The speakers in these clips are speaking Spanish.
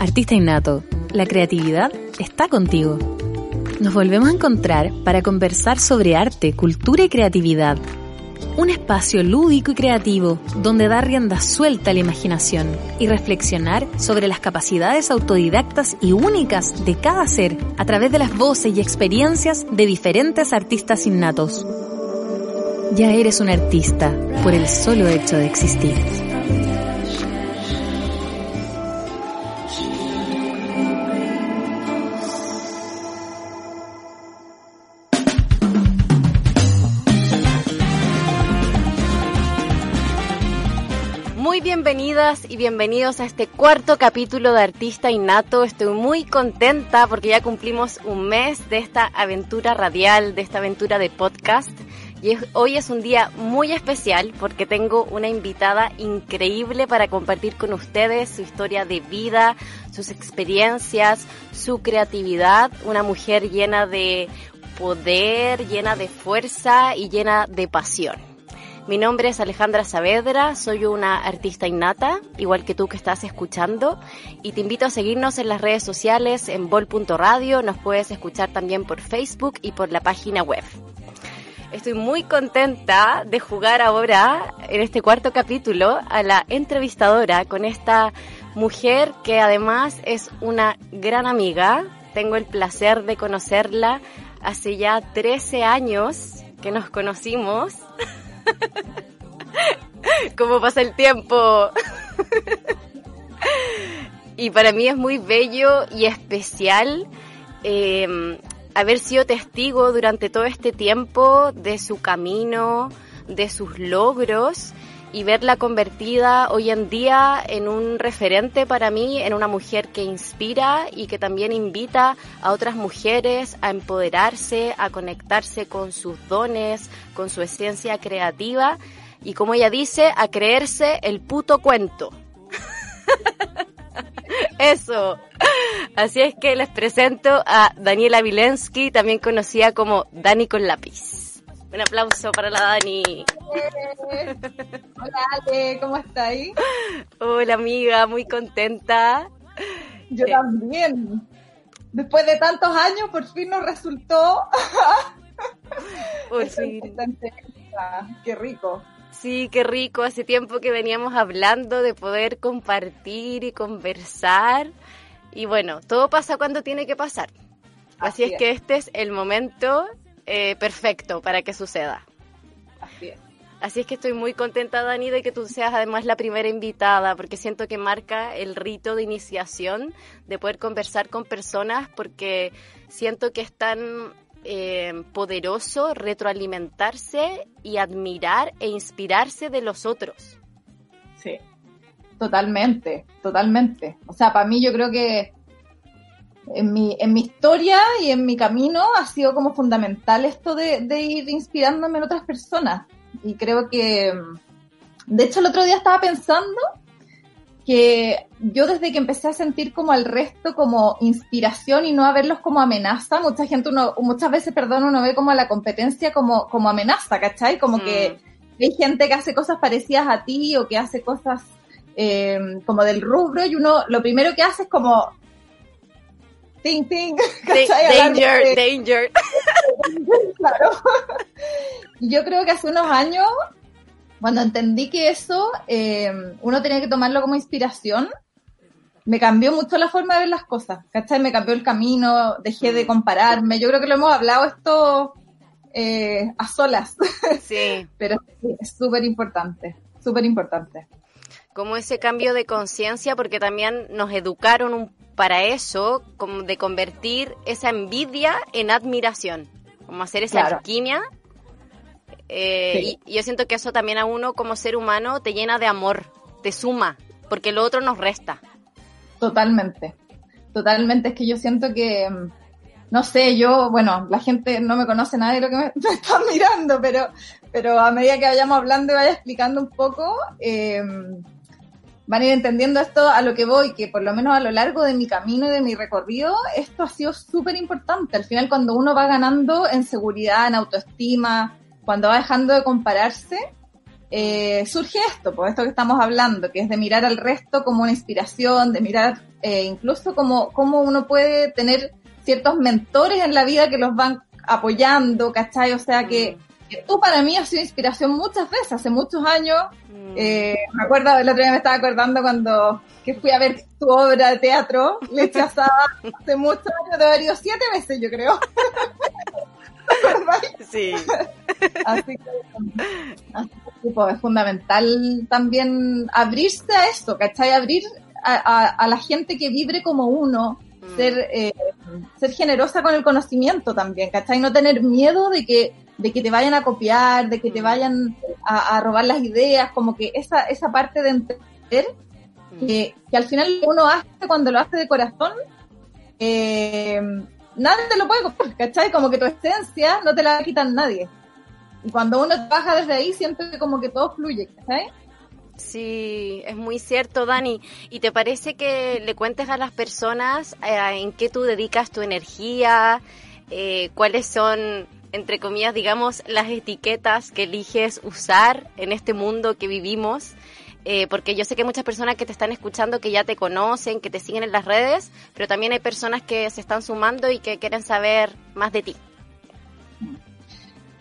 Artista innato, la creatividad está contigo. Nos volvemos a encontrar para conversar sobre arte, cultura y creatividad. Un espacio lúdico y creativo donde dar rienda suelta a la imaginación y reflexionar sobre las capacidades autodidactas y únicas de cada ser a través de las voces y experiencias de diferentes artistas innatos. Ya eres un artista por el solo hecho de existir. Y bienvenidos a este cuarto capítulo de Artista Innato. Estoy muy contenta porque ya cumplimos un mes de esta aventura radial, de esta aventura de podcast. Y hoy es un día muy especial porque tengo una invitada increíble para compartir con ustedes su historia de vida, sus experiencias, su creatividad. Una mujer llena de poder, llena de fuerza y llena de pasión. Mi nombre es Alejandra Saavedra, soy una artista innata, igual que tú que estás escuchando, y te invito a seguirnos en las redes sociales en bol.radio, nos puedes escuchar también por Facebook y por la página web. Estoy muy contenta de jugar ahora, en este cuarto capítulo, a la entrevistadora con esta mujer que además es una gran amiga. Tengo el placer de conocerla hace ya 13 años que nos conocimos. ¿Cómo pasa el tiempo? y para mí es muy bello y especial eh, haber sido testigo durante todo este tiempo de su camino, de sus logros y verla convertida hoy en día en un referente para mí, en una mujer que inspira y que también invita a otras mujeres a empoderarse, a conectarse con sus dones, con su esencia creativa y como ella dice, a creerse el puto cuento. Eso. Así es que les presento a Daniela Vilensky, también conocida como Dani con lápiz. Un aplauso para la Dani. Hola Ale, ¿cómo estáis? Hola amiga, muy contenta. Yo Eh. también. Después de tantos años, por fin nos resultó Por fin. esta entrevista. Qué rico. Sí, qué rico. Hace tiempo que veníamos hablando de poder compartir y conversar. Y bueno, todo pasa cuando tiene que pasar. Así, Así es, es. que este es el momento eh, perfecto para que suceda. Así es. Así es que estoy muy contenta, Dani, de que tú seas además la primera invitada, porque siento que marca el rito de iniciación de poder conversar con personas, porque siento que es tan eh, poderoso retroalimentarse y admirar e inspirarse de los otros. Sí. Totalmente, totalmente. O sea, para mí yo creo que en mi, en mi historia y en mi camino ha sido como fundamental esto de, de ir inspirándome en otras personas. Y creo que, de hecho, el otro día estaba pensando que yo desde que empecé a sentir como al resto como inspiración y no a verlos como amenaza, mucha gente, uno, muchas veces, perdón, uno ve como a la competencia como, como amenaza, ¿cachai? Como Mm. que hay gente que hace cosas parecidas a ti o que hace cosas eh, como del rubro y uno lo primero que hace es como ting ting danger, danger. claro. Yo creo que hace unos años, cuando entendí que eso eh, uno tenía que tomarlo como inspiración, me cambió mucho la forma de ver las cosas, ¿cachai? Me cambió el camino, dejé de compararme. Yo creo que lo hemos hablado esto eh, a solas, Sí. pero sí, es súper importante, súper importante. Como ese cambio de conciencia, porque también nos educaron un- para eso, como de convertir esa envidia en admiración, como hacer esa Claro. alquimia. Eh, Sí. y, y yo siento que eso también a uno como ser humano te llena de amor, te suma, porque lo otro nos resta. Totalmente, totalmente. Es que yo siento que, mm, no sé, yo, bueno, la gente no me conoce nada de lo que me, están mirando, pero, pero a medida que vayamos hablando y vaya explicando un poco, eh, van a ir entendiendo esto a lo que voy, que por lo menos a lo largo de mi camino y de mi recorrido, esto ha sido súper importante. Al final, cuando uno va ganando en seguridad, en autoestima, cuando va dejando de compararse, eh, surge esto, pues esto que estamos hablando, que es de mirar al resto como una inspiración, de mirar eh, incluso como, como uno puede tener ciertos mentores en la vida que los van apoyando, ¿cachai? O sea que tú para mí has sido inspiración muchas veces, hace muchos años. Mm. Eh, me acuerdo, el otro día me estaba acordando cuando que fui a ver tu obra de teatro, Leche Asada, hace muchos años, de haber ido siete veces, yo creo. sí. así que, pues, es fundamental también abrirse a esto, ¿cachai? Abrir a, a, la gente que vibre como uno, mm. ser, eh, ser generosa con el conocimiento también, ¿cachai? No tener miedo de que de que te vayan a copiar, de que te mm. vayan a, robar las ideas, como que esa, esa parte de entender mm. que, al final uno hace cuando lo hace de corazón, eh, nadie te lo puede copiar, ¿cachai? Como que tu esencia no te la quitan nadie. Y cuando uno trabaja desde ahí, siente como que todo fluye, ¿cachai? Sí, es muy cierto, Dani. ¿Y te parece que le cuentes a las personas eh, en qué tú dedicas tu energía? Eh, ¿Cuáles son entre comillas, digamos, las etiquetas que eliges usar en este mundo que vivimos. Eh, porque yo sé que hay muchas personas que te están escuchando que ya te conocen, que te siguen en las redes, pero también hay personas que se están sumando y que quieren saber más de ti.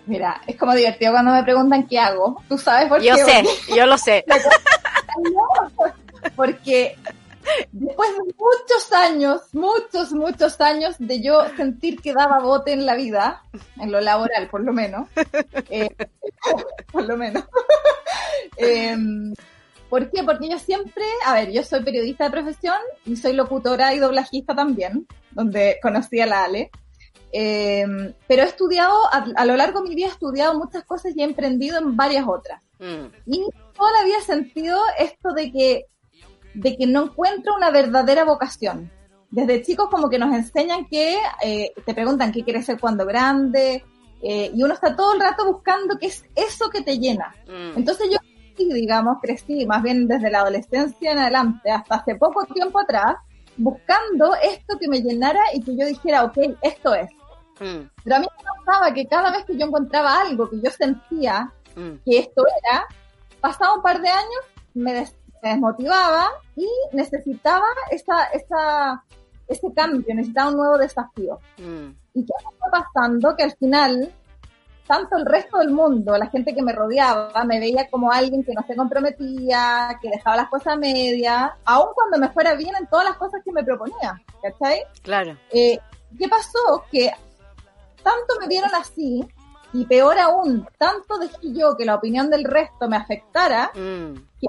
Mira, es como divertido cuando me preguntan qué hago. ¿Tú sabes por qué? Yo sé, yo lo sé. porque Después de muchos años, muchos, muchos años de yo sentir que daba bote en la vida, en lo laboral por lo menos, eh, por lo menos. Em, ¿Por qué? Porque yo siempre, a ver, yo soy periodista de profesión y soy locutora y doblajista también, donde conocí a la Ale. Em, pero he estudiado, a, lo largo de mi vida he estudiado muchas cosas y he emprendido en varias otras. Mm. Y toda la vida he sentido esto de que de que no encuentro una verdadera vocación. Desde chicos como que nos enseñan que, eh, te preguntan qué quieres ser cuando grande, eh, y uno está todo el rato buscando qué es eso que te llena. Mm. Entonces yo, digamos, crecí más bien desde la adolescencia en adelante, hasta hace poco tiempo atrás, buscando esto que me llenara y que yo dijera, ok, esto es. Mm. Pero a mí me pasaba que cada vez que yo encontraba algo que yo sentía mm. que esto era, pasaba un par de años, me, me desmotivaba y necesitaba esa, esa, ese cambio, necesitaba un nuevo desafío. Mm. ¿Y qué fue pasando? Que al final, tanto el resto del mundo, la gente que me rodeaba, me veía como alguien que no se comprometía, que dejaba las cosas a media, aun cuando me fuera bien en todas las cosas que me proponía, ¿cachai? Claro. Eh, ¿Qué pasó? Que tanto me vieron así, y peor aún, tanto dejé yo que la opinión del resto me afectara, mm. que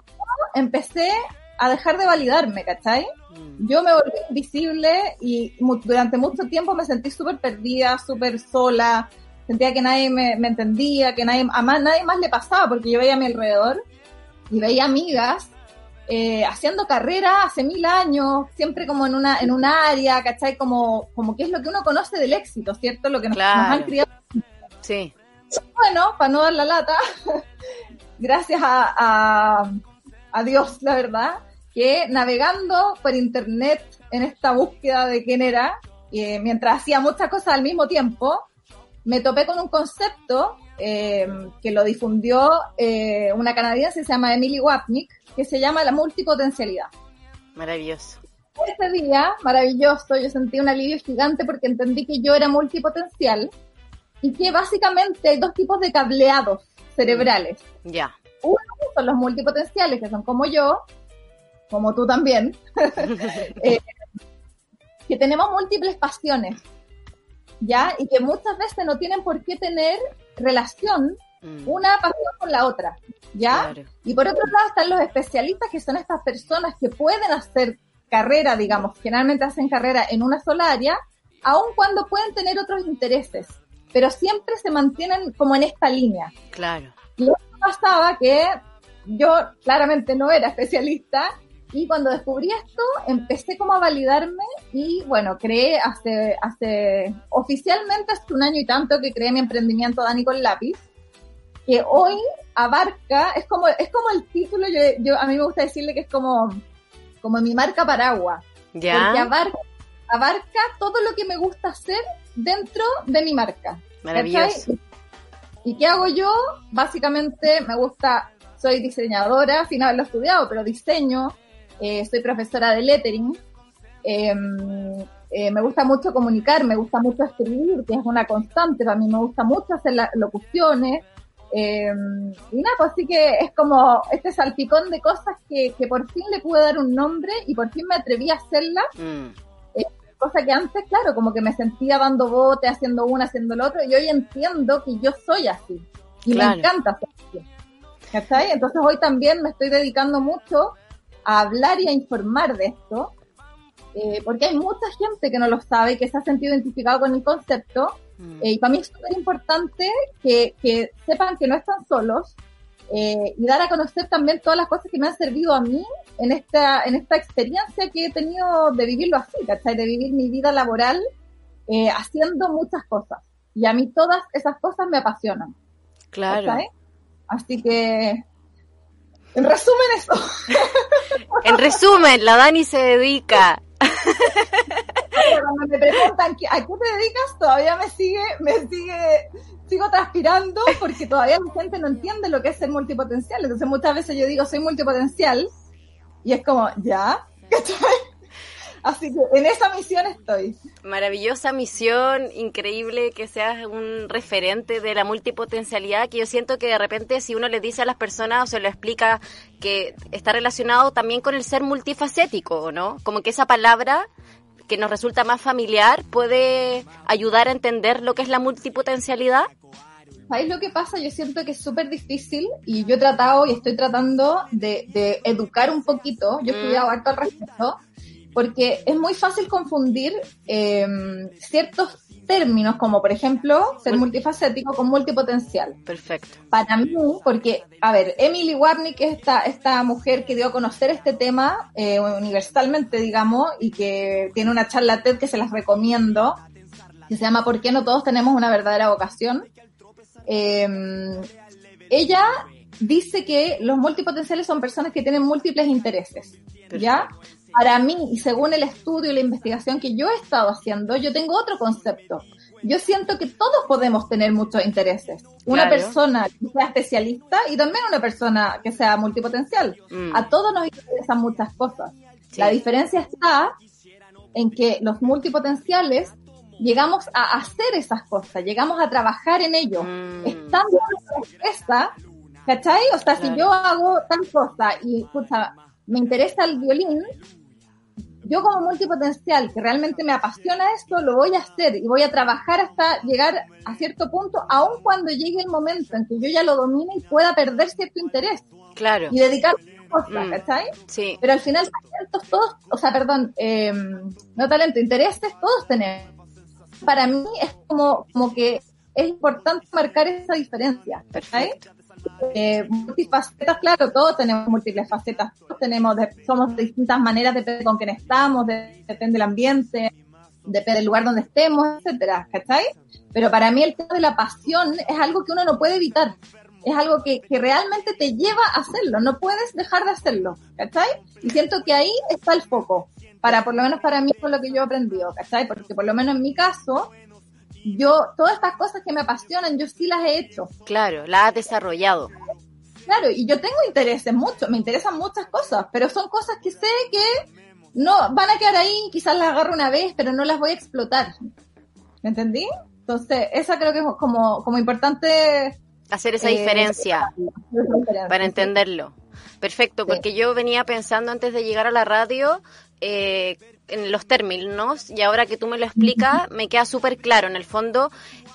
empecé a dejar de validarme, ¿cachai? Mm. Yo me volví invisible y durante mucho tiempo me sentí súper perdida, súper sola, sentía que nadie me, entendía, que nadie, a más, nadie más le pasaba, porque yo veía a mi alrededor y veía amigas eh, haciendo carrera hace mil años, siempre como en una, en un área, ¿cachai? Como, como que es lo que uno conoce del éxito, ¿cierto? Lo que nos, han criado. Sí. Bueno, para no dar la lata, gracias a a Dios, la verdad, que navegando por internet en esta búsqueda de quién era, y mientras hacía muchas cosas al mismo tiempo, me topé con un concepto eh, que lo difundió eh, una canadiense, se llama Emily Wapnick, que se llama la multipotencialidad. Maravilloso. Ese día, maravilloso, yo sentí un alivio gigante porque entendí que yo era multipotencial y que básicamente hay dos tipos de cableados cerebrales. Ya. Uno son los multipotenciales, que son como yo, como tú también, eh, que tenemos múltiples pasiones, ¿ya? Y que muchas veces no tienen por qué tener relación mm. una pasión con la otra, ¿ya? Y por otro lado están los especialistas, que son estas personas que pueden hacer carrera, digamos, generalmente hacen carrera en una sola área, aun cuando pueden tener otros intereses, pero siempre se mantienen como en esta línea. Claro. Y pasaba que yo claramente no era especialista Y cuando descubrí esto, empecé como a validarme y bueno, creé hace, hace oficialmente hace un año y tanto que creé mi emprendimiento Dani con lápiz, que hoy abarca, es como, es como el título, yo, yo a mí me gusta decirle que es como, como mi marca paraguas. ¿Ya? Porque abarca, abarca todo lo que me gusta hacer dentro de mi marca. Maravilloso. ¿cachai? ¿Y qué hago yo? Básicamente me gusta, soy diseñadora, sin haberlo estudiado, pero diseño, eh, soy profesora de lettering, eh, eh, me gusta mucho comunicar, me gusta mucho escribir, que es una constante, para mí me gusta mucho hacer las locuciones, eh, y nada, pues así que es como este salpicón de cosas que, que por fin le pude dar un nombre y por fin me atreví a hacerlas Mm, cosa que antes, claro, como que me sentía dando bote, haciendo una, haciendo lo otro, y hoy entiendo que yo soy así. Y Claro. me encanta ser así. ¿Cachai? Entonces hoy también me estoy dedicando mucho a hablar y a informar de esto, eh, porque hay mucha gente que no lo sabe y que se ha sentido identificado con el concepto, mm. eh, y para mí es súper importante que, que sepan que no están solos eh, y dar a conocer también todas las cosas que me han servido a mí en esta, en esta experiencia que he tenido de vivirlo así, ¿cachai? De vivir mi vida laboral eh, haciendo muchas cosas. Y a mí todas esas cosas me apasionan. Claro. ¿cachai? Así que, en resumen eso. En resumen, la Dani se dedica. Cuando me preguntan ¿qué- a qué te dedicas, todavía me sigue, me sigue, sigo transpirando porque todavía la gente no entiende lo que es ser multipotencial. Entonces muchas veces yo digo soy multipotencial y es como, ¿ya? Así que en esa misión estoy. Maravillosa misión, increíble que seas un referente de la multipotencialidad, que yo siento que de repente si uno le dice a las personas o se lo explica que está relacionado también con el ser multifacético, ¿no? Como que esa palabra que nos resulta más familiar puede ayudar a entender lo que es la multipotencialidad. ¿Sabéis lo que pasa? Yo siento que es súper difícil y yo he tratado y estoy tratando de, de educar un poquito, yo he Mm. estudiado harto al respecto, porque es muy fácil confundir eh, ciertos términos como por ejemplo ser Mul- multifacético con multipotencial. Perfecto. Para mí, porque, a ver, Emily Warnick es esta, esta mujer que dio a conocer este tema eh, universalmente, digamos, y que tiene una charla TED que se las recomiendo, que se llama ¿Por qué no todos tenemos una verdadera vocación? Eh, ella dice que los multipotenciales son personas que tienen múltiples intereses, ¿ya? Para mí, y según el estudio y la investigación que yo he estado haciendo, yo tengo otro concepto. Yo siento que todos podemos tener muchos intereses. Una Claro. persona que sea especialista y también una persona que sea multipotencial. Mm. A todos nos interesan muchas cosas. Sí. La diferencia está en que los multipotenciales llegamos a hacer esas cosas, llegamos a trabajar en ello. Mm. Estando en una empresa, ¿cachai? O sea, si yo hago tal cosa y, escucha, me interesa el violín, yo como multipotencial, que realmente me apasiona esto, lo voy a hacer y voy a trabajar hasta llegar a cierto punto, aun cuando llegue el momento en que yo ya lo domine y pueda perder cierto interés Claro. y dedicarme a otra cosa, Mm. ¿cachai? Sí. Pero al final talentos todos, o sea, perdón, eh, no talento, intereses todos tenemos. Para mí es como, como que es importante marcar esa diferencia, ¿cachai? Perfecto. Eh, multifacetas, claro, todos tenemos múltiples facetas, todos tenemos, somos de distintas maneras, depende con quién estamos, de- depende del ambiente, depende del lugar donde estemos, etcétera, ¿cachai? Pero para mí el tema de la pasión es algo que uno no puede evitar. Es algo que, que realmente te lleva a hacerlo, no puedes dejar de hacerlo, ¿cachai? Y siento que ahí está el foco, para por lo menos para mí con lo que yo he aprendido, ¿cachai? Porque por lo menos en mi caso, yo, todas estas cosas que me apasionan, yo sí las he hecho. Claro, la has desarrollado. Claro, y yo tengo intereses mucho, me interesan muchas cosas, pero son cosas que sé que no van a quedar ahí, quizás las agarro una vez, pero no las voy a explotar. ¿Me entendí? Entonces, esa creo que es como, como importante. Hacer esa eh, diferencia. para entenderlo. Perfecto, Sí. porque yo venía pensando antes de llegar a la radio eh, en los términos y ahora que tú me lo explicas me queda súper claro. En el fondo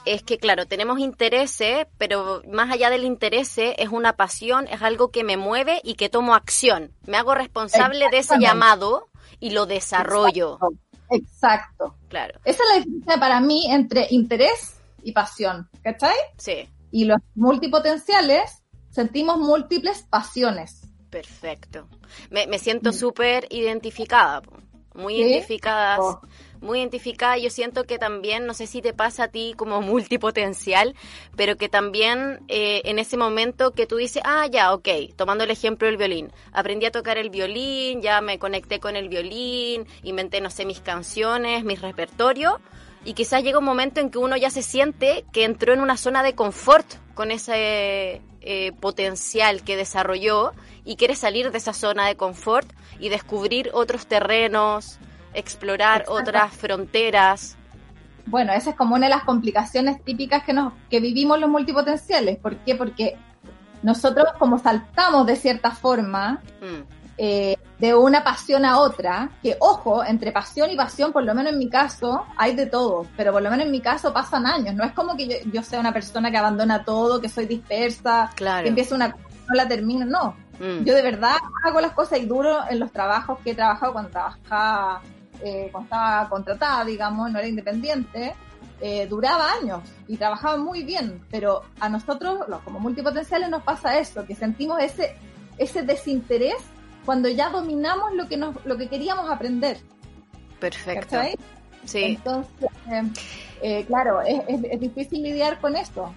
es que, claro, tenemos intereses, pero más allá del interés es una pasión, es algo que me mueve y que tomo acción. Me hago responsable de ese llamado y lo desarrollo. Exacto. Exacto. Claro, Esa es la diferencia para mí entre interés y pasión, ¿cachai? sí, Y los multipotenciales sentimos múltiples pasiones. Perfecto. Me, me siento súper identificada, muy identificada, oh. muy identificada. Yo siento que también, no sé si te pasa a ti como multipotencial, pero que también eh, en ese momento que tú dices, ah, ya, ok, tomando el ejemplo del violín, aprendí a tocar el violín, ya me conecté con el violín, inventé, no sé, mis canciones, mis repertorios y quizás llega un momento en que uno ya se siente que entró en una zona de confort con ese eh, potencial que desarrolló y quiere salir de esa zona de confort y descubrir otros terrenos, explorar otras fronteras. Bueno, esa es como una de las complicaciones típicas que, nos, que vivimos los multipotenciales. ¿Por qué? Porque nosotros como saltamos de cierta forma, mm. Eh, de una pasión a otra, que ojo, entre pasión y pasión, por lo menos en mi caso, hay de todo, pero por lo menos en mi caso pasan años, no es como que yo, sea una persona que abandona todo, que soy dispersa, que empieza una cosa no la termino, no. Mm. Yo de verdad hago las cosas y duro en los trabajos que he trabajado cuando trabajaba, eh, cuando estaba contratada, digamos, no era independiente, eh, duraba años y trabajaba muy bien, pero a nosotros, los como multipotenciales, nos pasa eso, que sentimos ese, ese desinterés cuando ya dominamos lo que nos, lo que queríamos aprender. Perfecto. Sí. Entonces, eh, eh, claro, es, es, difícil lidiar con esto.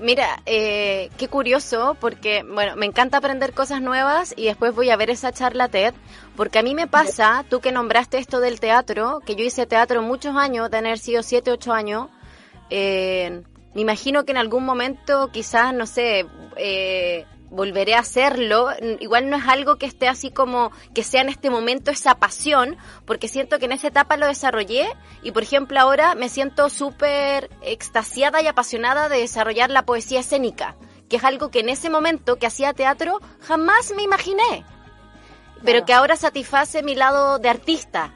Mira, eh, qué curioso, porque, bueno, me encanta aprender cosas nuevas y después voy a ver esa charla TED, porque a mí me pasa, tú que nombraste esto del teatro, que yo hice teatro muchos años, tener sido 7, 8 años, me imagino que en algún momento quizás, no sé, eh, volveré a hacerlo. Igual no es algo que esté así como que sea en este momento esa pasión, porque siento que en esa etapa lo desarrollé y por ejemplo ahora me siento súper extasiada y apasionada de desarrollar la poesía escénica, que es algo que en ese momento que hacía teatro jamás me imaginé, pero que ahora satisface mi lado de artista.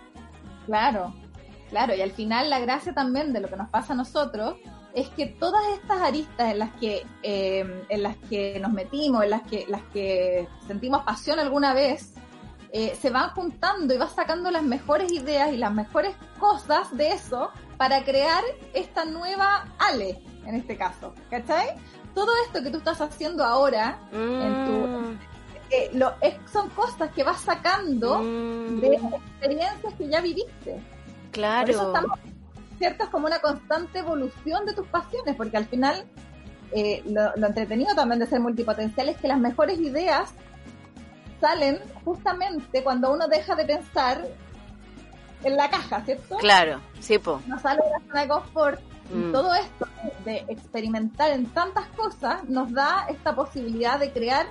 Claro, claro, y al final la gracia también de lo que nos pasa a nosotros es que todas estas aristas en las que, em, en las que nos metimos, en las que, las que sentimos pasión alguna vez, eh, se van juntando y vas sacando las mejores ideas y las mejores cosas de eso para crear esta nueva Ale, en este caso. ¿Cachai? Todo esto que tú estás haciendo ahora, en tu, mm. eh, lo, son cosas que vas sacando mm. de experiencias que ya viviste. Claro. ¿Cierto? Es como una constante evolución de tus pasiones, porque al final eh, lo, entretenido también de ser multipotencial es que las mejores ideas salen justamente cuando uno deja de pensar en la caja, ¿cierto? Claro, sí, po. No sale de la zona de confort. Y mm. todo esto de experimentar en tantas cosas nos da esta posibilidad de crear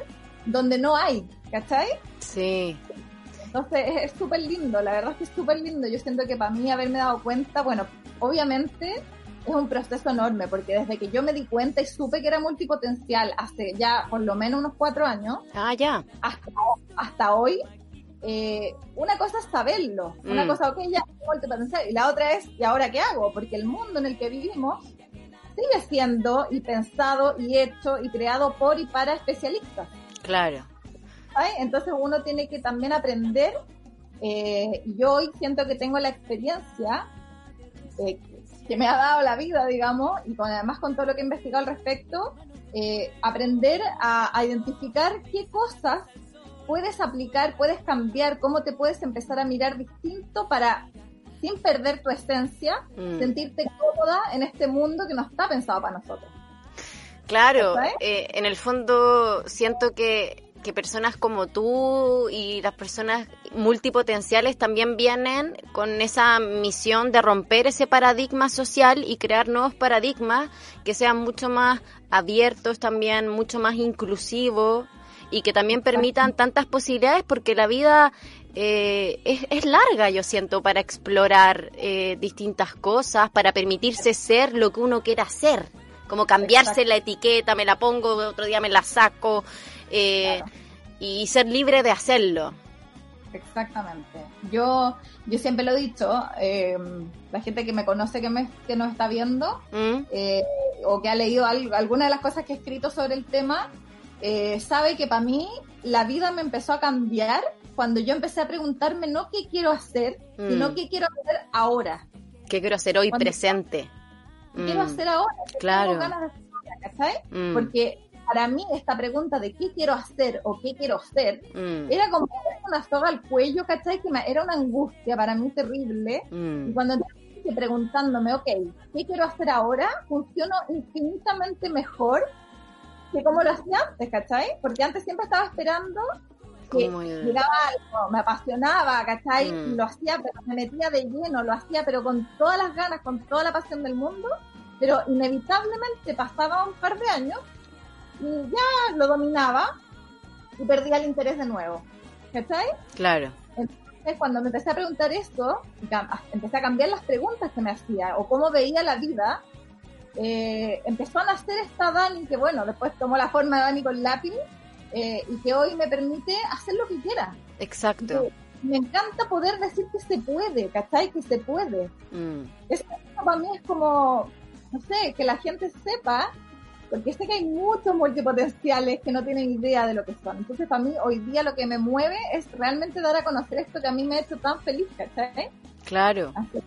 donde no hay, ¿cachai? Sí. Entonces es súper lindo, la verdad es que es súper lindo. Yo siento que para mí haberme dado cuenta, bueno, obviamente es un proceso enorme, porque desde que yo me di cuenta y supe que era multipotencial hace ya por lo menos unos cuatro años, ah, ya. hasta, hoy, eh, una cosa es saberlo, una mm. cosa, ok, ya multipotencial, y la otra es, ¿y ahora qué hago? Porque el mundo en el que vivimos sigue siendo y pensado y hecho y creado por y para especialistas. Claro. Entonces uno tiene que también aprender, eh, yo hoy siento que tengo la experiencia eh, que me ha dado la vida, digamos, y con, además con todo lo que he investigado al respecto, eh, aprender a, identificar qué cosas puedes aplicar, puedes cambiar, cómo te puedes empezar a mirar distinto para, sin perder tu esencia, mm. sentirte cómoda en este mundo que no está pensado para nosotros. Claro, en el fondo siento que que personas como tú y las personas multipotenciales también vienen con esa misión de romper ese paradigma social y crear nuevos paradigmas que sean mucho más abiertos también, mucho más inclusivos y que también permitan tantas posibilidades porque la vida eh, es, larga, yo siento, para explorar eh, distintas cosas, para permitirse ser lo que uno quiera ser, como cambiarse la etiqueta, me la pongo, otro día me la saco. Eh, y ser libre de hacerlo. Exactamente. Yo, yo siempre lo he dicho, eh, la gente que me conoce, que, me, que nos está viendo, ¿Mm? eh, o que ha leído alguna de las cosas que he escrito sobre el tema, eh, sabe que para mí la vida me empezó a cambiar cuando yo empecé a preguntarme no qué quiero hacer, sino mm. qué quiero hacer ahora. ¿Qué quiero hacer hoy presente? ¿Qué quiero mm. hacer ahora? Claro. Tengo ganas de hacer Porque para mí esta pregunta de qué quiero hacer o qué quiero ser, Mm. era como una soga al cuello, ¿cachai? Que me- era una angustia para mí terrible. Mm. Y cuando empecé preguntándome, ok, ¿qué quiero hacer ahora? Funciono infinitamente mejor que como lo hacía antes, ¿cachai? Porque antes siempre estaba esperando que llegaba algo, me apasionaba, ¿cachai? Mm. Lo hacía, pero me metía de lleno, lo hacía, pero con todas las ganas, con toda la pasión del mundo, pero inevitablemente pasaba un par de años y ya lo dominaba y perdía el interés de nuevo, ¿cachai? Claro. Entonces, cuando me empecé a preguntar esto, cam- empecé a cambiar las preguntas que me hacía o cómo veía la vida, eh, empezó a nacer esta Dani que, bueno, después tomó la forma de Dani con lápiz eh, y que hoy me permite hacer lo que quiera. Exacto. Que Me encanta poder decir que se puede, ¿cachai? Que se puede. Mm. Eso para mí es como, no sé, que la gente sepa, porque sé que hay muchos multipotenciales que no tienen idea de lo que son. Entonces, para mí, hoy día lo que me mueve es realmente dar a conocer esto que a mí me ha hecho tan feliz, ¿cachai? Claro. Así.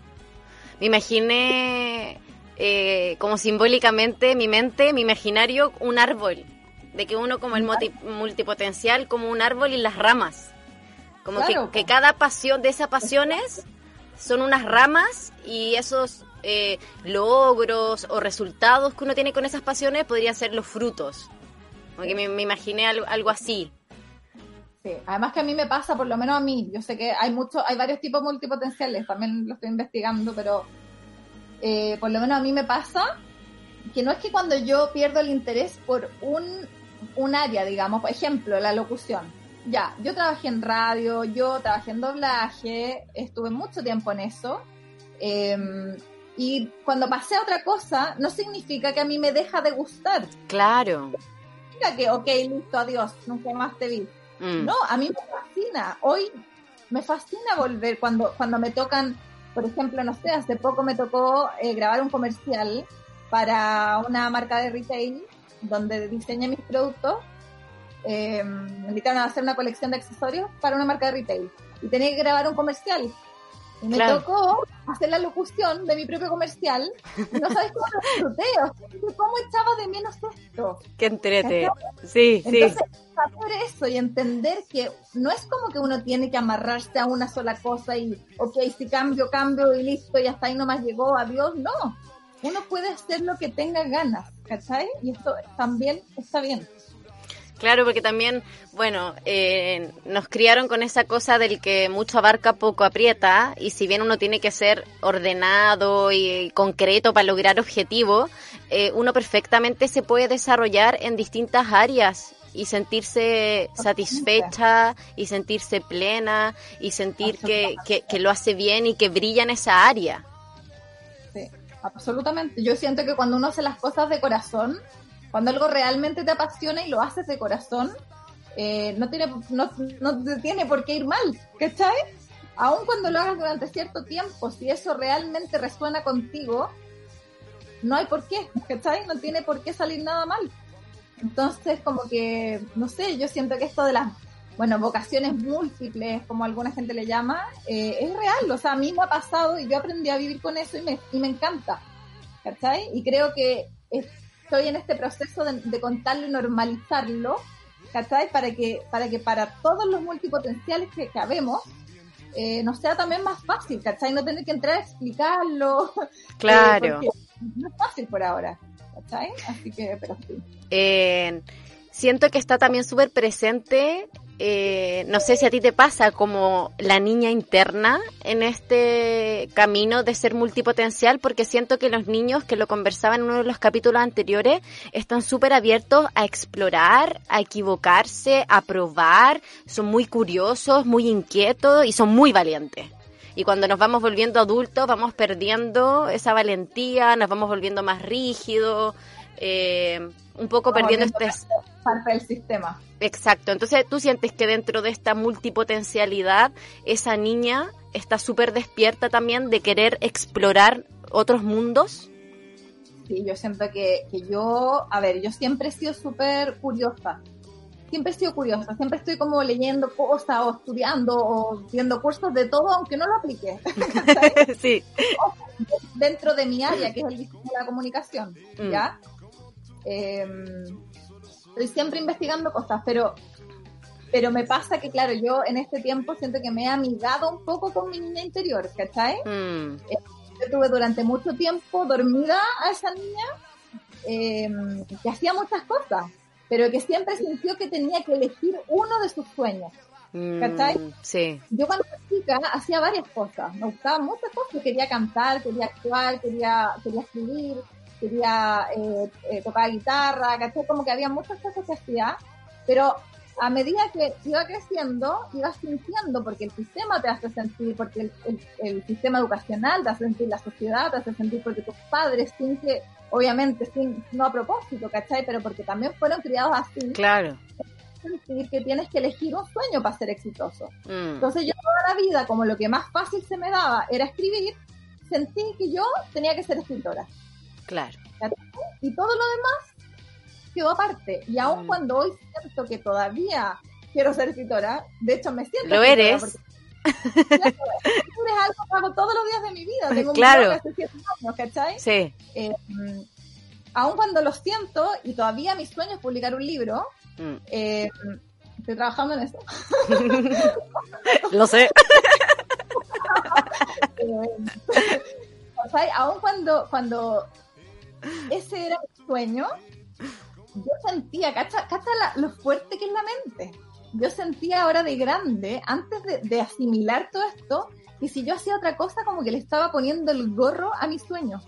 Me imaginé, eh, como simbólicamente, mi mente, mi imaginario, un árbol. De que uno como el multipotencial, como un árbol y las ramas. Como Claro, que, cada pasión de esas pasiones son unas ramas y esos eh, logros o resultados que uno tiene con esas pasiones podrían ser los frutos. Como que me, imaginé algo, así. Sí, además que a mí me pasa, por lo menos a mí, yo sé que hay muchos, hay varios tipos multipotenciales, también lo estoy investigando, pero eh, por lo menos a mí me pasa que no es que cuando yo pierdo el interés por un, un área, digamos, por ejemplo, la locución. Ya, yo trabajé en radio, yo trabajé en doblaje, estuve mucho tiempo en eso. eh, y cuando pasé a otra cosa, no significa que a mí me deja de gustar. Claro. Significa que, ok, listo, adiós, nunca más te vi. Mm. No, a mí me fascina. Hoy me fascina volver cuando, cuando me tocan, por ejemplo, no sé, hace poco me tocó eh, grabar un comercial para una marca de retail donde diseñé mis productos. Eh, me invitaron a hacer una colección de accesorios para una marca de retail y tenía que grabar un comercial. Y me Claro. tocó hacer la locución de mi propio comercial. No sabes cómo lo disfruté. ¿Cómo echaba de menos esto? Qué entrete. Sí, sí. Entonces, saber eso y entender que no es como que uno tiene que amarrarse a una sola cosa y, ok, si cambio, cambio y listo, y hasta ahí nomás llegó, adiós. No, uno puede hacer lo que tenga ganas, ¿cachai? Y esto también está bien. Claro, porque también, bueno, eh, nos criaron con esa cosa del que mucho abarca, poco aprieta, y si bien uno tiene que ser ordenado y concreto para lograr objetivos, eh, uno perfectamente se puede desarrollar en distintas áreas y sentirse satisfecha y sentirse plena y sentir que, que, que lo hace bien y que brilla en esa área. Sí, absolutamente. Yo siento que cuando uno hace las cosas de corazón, cuando algo realmente te apasiona y lo haces de corazón, eh, no, tiene, no, no tiene por qué ir mal, ¿cachai? Aun cuando lo hagas durante cierto tiempo, si eso realmente resuena contigo, no hay por qué, ¿cachai? No tiene por qué salir nada mal. Entonces, como que, no sé, yo siento que esto de las, bueno, vocaciones múltiples, como alguna gente le llama, eh, es real. O sea, a mí me ha pasado y yo aprendí a vivir con eso y me, y me encanta. ¿Cachai? Y creo que estoy en este proceso de, de contarlo y normalizarlo, ¿cachai? Para que, para que para todos los multipotenciales que, habemos, eh, nos sea también más fácil, ¿cachai? No tener que entrar a explicarlo. Claro. Eh, no es fácil por ahora, ¿cachai? Así que, pero sí. Eh, siento que está también súper presente, eh, no sé si a ti te pasa, como la niña interna en este camino de ser multipotencial, porque siento que los niños, que lo conversaba en uno de los capítulos anteriores, están súper abiertos a explorar, a equivocarse, a probar, son muy curiosos, muy inquietos y son muy valientes. Y cuando nos vamos volviendo adultos, vamos perdiendo esa valentía, nos vamos volviendo más rígidos, eh, un poco Vamos perdiendo este... Parte del sistema. Exacto, entonces tú sientes que dentro de esta multipotencialidad, esa niña está súper despierta también de querer explorar otros mundos. Sí, yo siento que, que yo, a ver, yo siempre he sido súper curiosa. Siempre he sido curiosa, siempre estoy como leyendo cosas o estudiando o viendo cursos de todo, aunque no lo aplique. sí. Dentro de mi área, que es el diseño de la comunicación, Mm. Eh, estoy siempre investigando cosas, pero pero me pasa que, claro, yo en este tiempo siento que me he amigado un poco con mi niña interior, ¿cachai? Mm. Eh, yo tuve durante mucho tiempo dormida a esa niña eh, que hacía muchas cosas, pero que siempre sintió que tenía que elegir uno de sus sueños. ¿Cachai? Mm, sí. Yo cuando era chica hacía varias cosas, me gustaban muchas cosas, quería cantar, quería actuar, quería, quería escribir, quería eh, eh, tocar guitarra, ¿cachai? Como que había muchas cosas que hacía, pero a medida que iba creciendo, ibas sintiendo, porque el sistema te hace sentir, porque el, sistema educacional te hace sentir, la sociedad te hace sentir, porque tus padres, sin que, obviamente, sin, no a propósito, ¿cachai? Pero porque también fueron criados así. Claro. Decir que tienes que elegir un sueño para ser exitoso. Mm. Entonces yo toda la vida, como lo que más fácil se me daba era escribir, sentí que yo tenía que ser escritora. Claro. Y todo lo demás quedó aparte. Y aun mm. cuando hoy siento que todavía quiero ser escritora, de hecho me siento. Lo eres. Porque, es algo que hago todos los días de mi vida. Tengo claro. un siete años, ¿cachai? Sí. Eh, aun cuando lo siento, y todavía mi sueño es publicar un libro, mm. eh, estoy trabajando en eso. lo sé. eh, aun cuando, cuando ese era mi sueño, yo sentía, cacha, cacha lo fuerte que es la mente. Yo sentía ahora de grande, antes de, asimilar todo esto, que si yo hacía otra cosa, como que le estaba poniendo el gorro a mis sueños.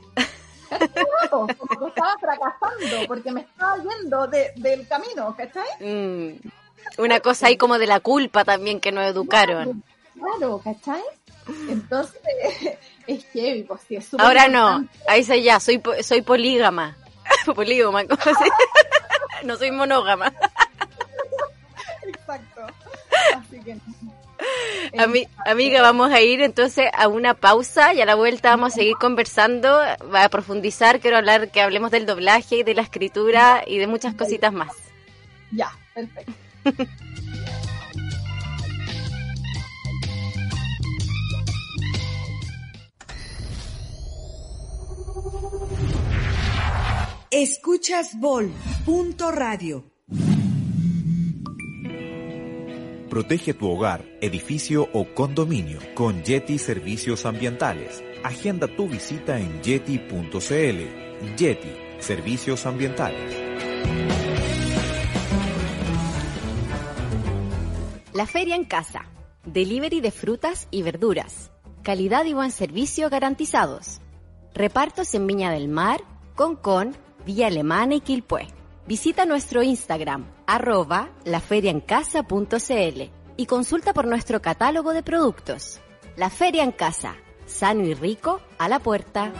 como que estaba fracasando porque me estaba yendo del camino, ¿cachai? Mm. una cosa ahí como de la culpa también que nos educaron. Claro, ¿cachai? Entonces, es heavy, pues sí, es Ahora no, ahí soy ya, soy, soy polígama. polígama, ¿cómo se no soy monógama. Exacto. Así que... amiga, vamos a ir entonces a una pausa y a la vuelta vamos a seguir conversando, va a profundizar, quiero hablar que hablemos del doblaje y de la escritura y de muchas cositas más. Ya, perfecto. Escuchas Vol. Radio. Protege tu hogar, edificio o condominio con Yeti Servicios Ambientales. Agenda tu visita en yeti.cl. Yeti Servicios Ambientales. La Feria en Casa. Delivery de frutas y verduras. Calidad y buen servicio garantizados. Repartos en Viña del Mar, Concón, Villa Alemana y Quilpué. Visita nuestro Instagram, arroba laferiaencasa.cl y consulta por nuestro catálogo de productos. La Feria en Casa, sano y rico a la puerta.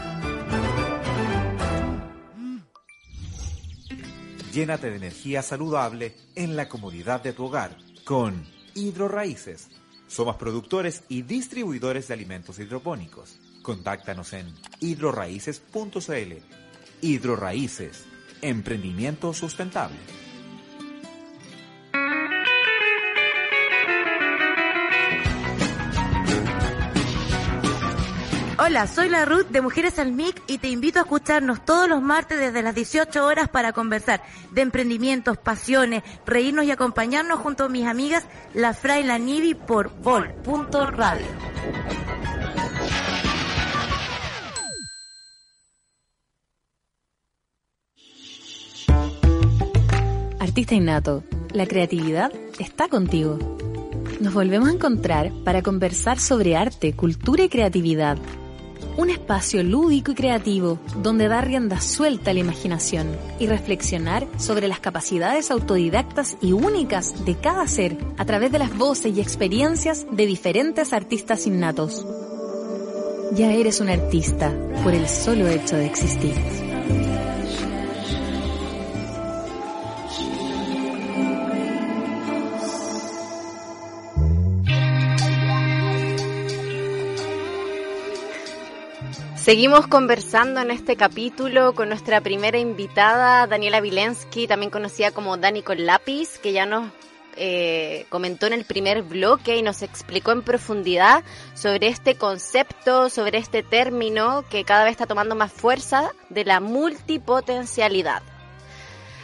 Llénate de energía saludable en la comodidad de tu hogar con Hidroraíces. Somos productores y distribuidores de alimentos hidropónicos. Contáctanos en hidroraíces.cl Hidroraíces, emprendimiento sustentable. Hola, soy la Ruth de Mujeres al MIC y te invito a escucharnos todos los martes desde las 18 horas para conversar de emprendimientos, pasiones, reírnos y acompañarnos junto a mis amigas La Fra y la Nivi por vol.radio. Artista innato, la creatividad está contigo. Nos volvemos a encontrar para conversar sobre arte, cultura y creatividad. Un espacio lúdico y creativo donde dar rienda suelta a la imaginación y reflexionar sobre las capacidades autodidactas y únicas de cada ser a través de las voces y experiencias de diferentes artistas innatos. Ya eres un artista por el solo hecho de existir. Seguimos conversando en este capítulo con nuestra primera invitada, Daniela Vilensky, también conocida como Dani con lápiz, que ya nos eh, comentó en el primer bloque y nos explicó en profundidad sobre este concepto, sobre este término que cada vez está tomando más fuerza de la multipotencialidad.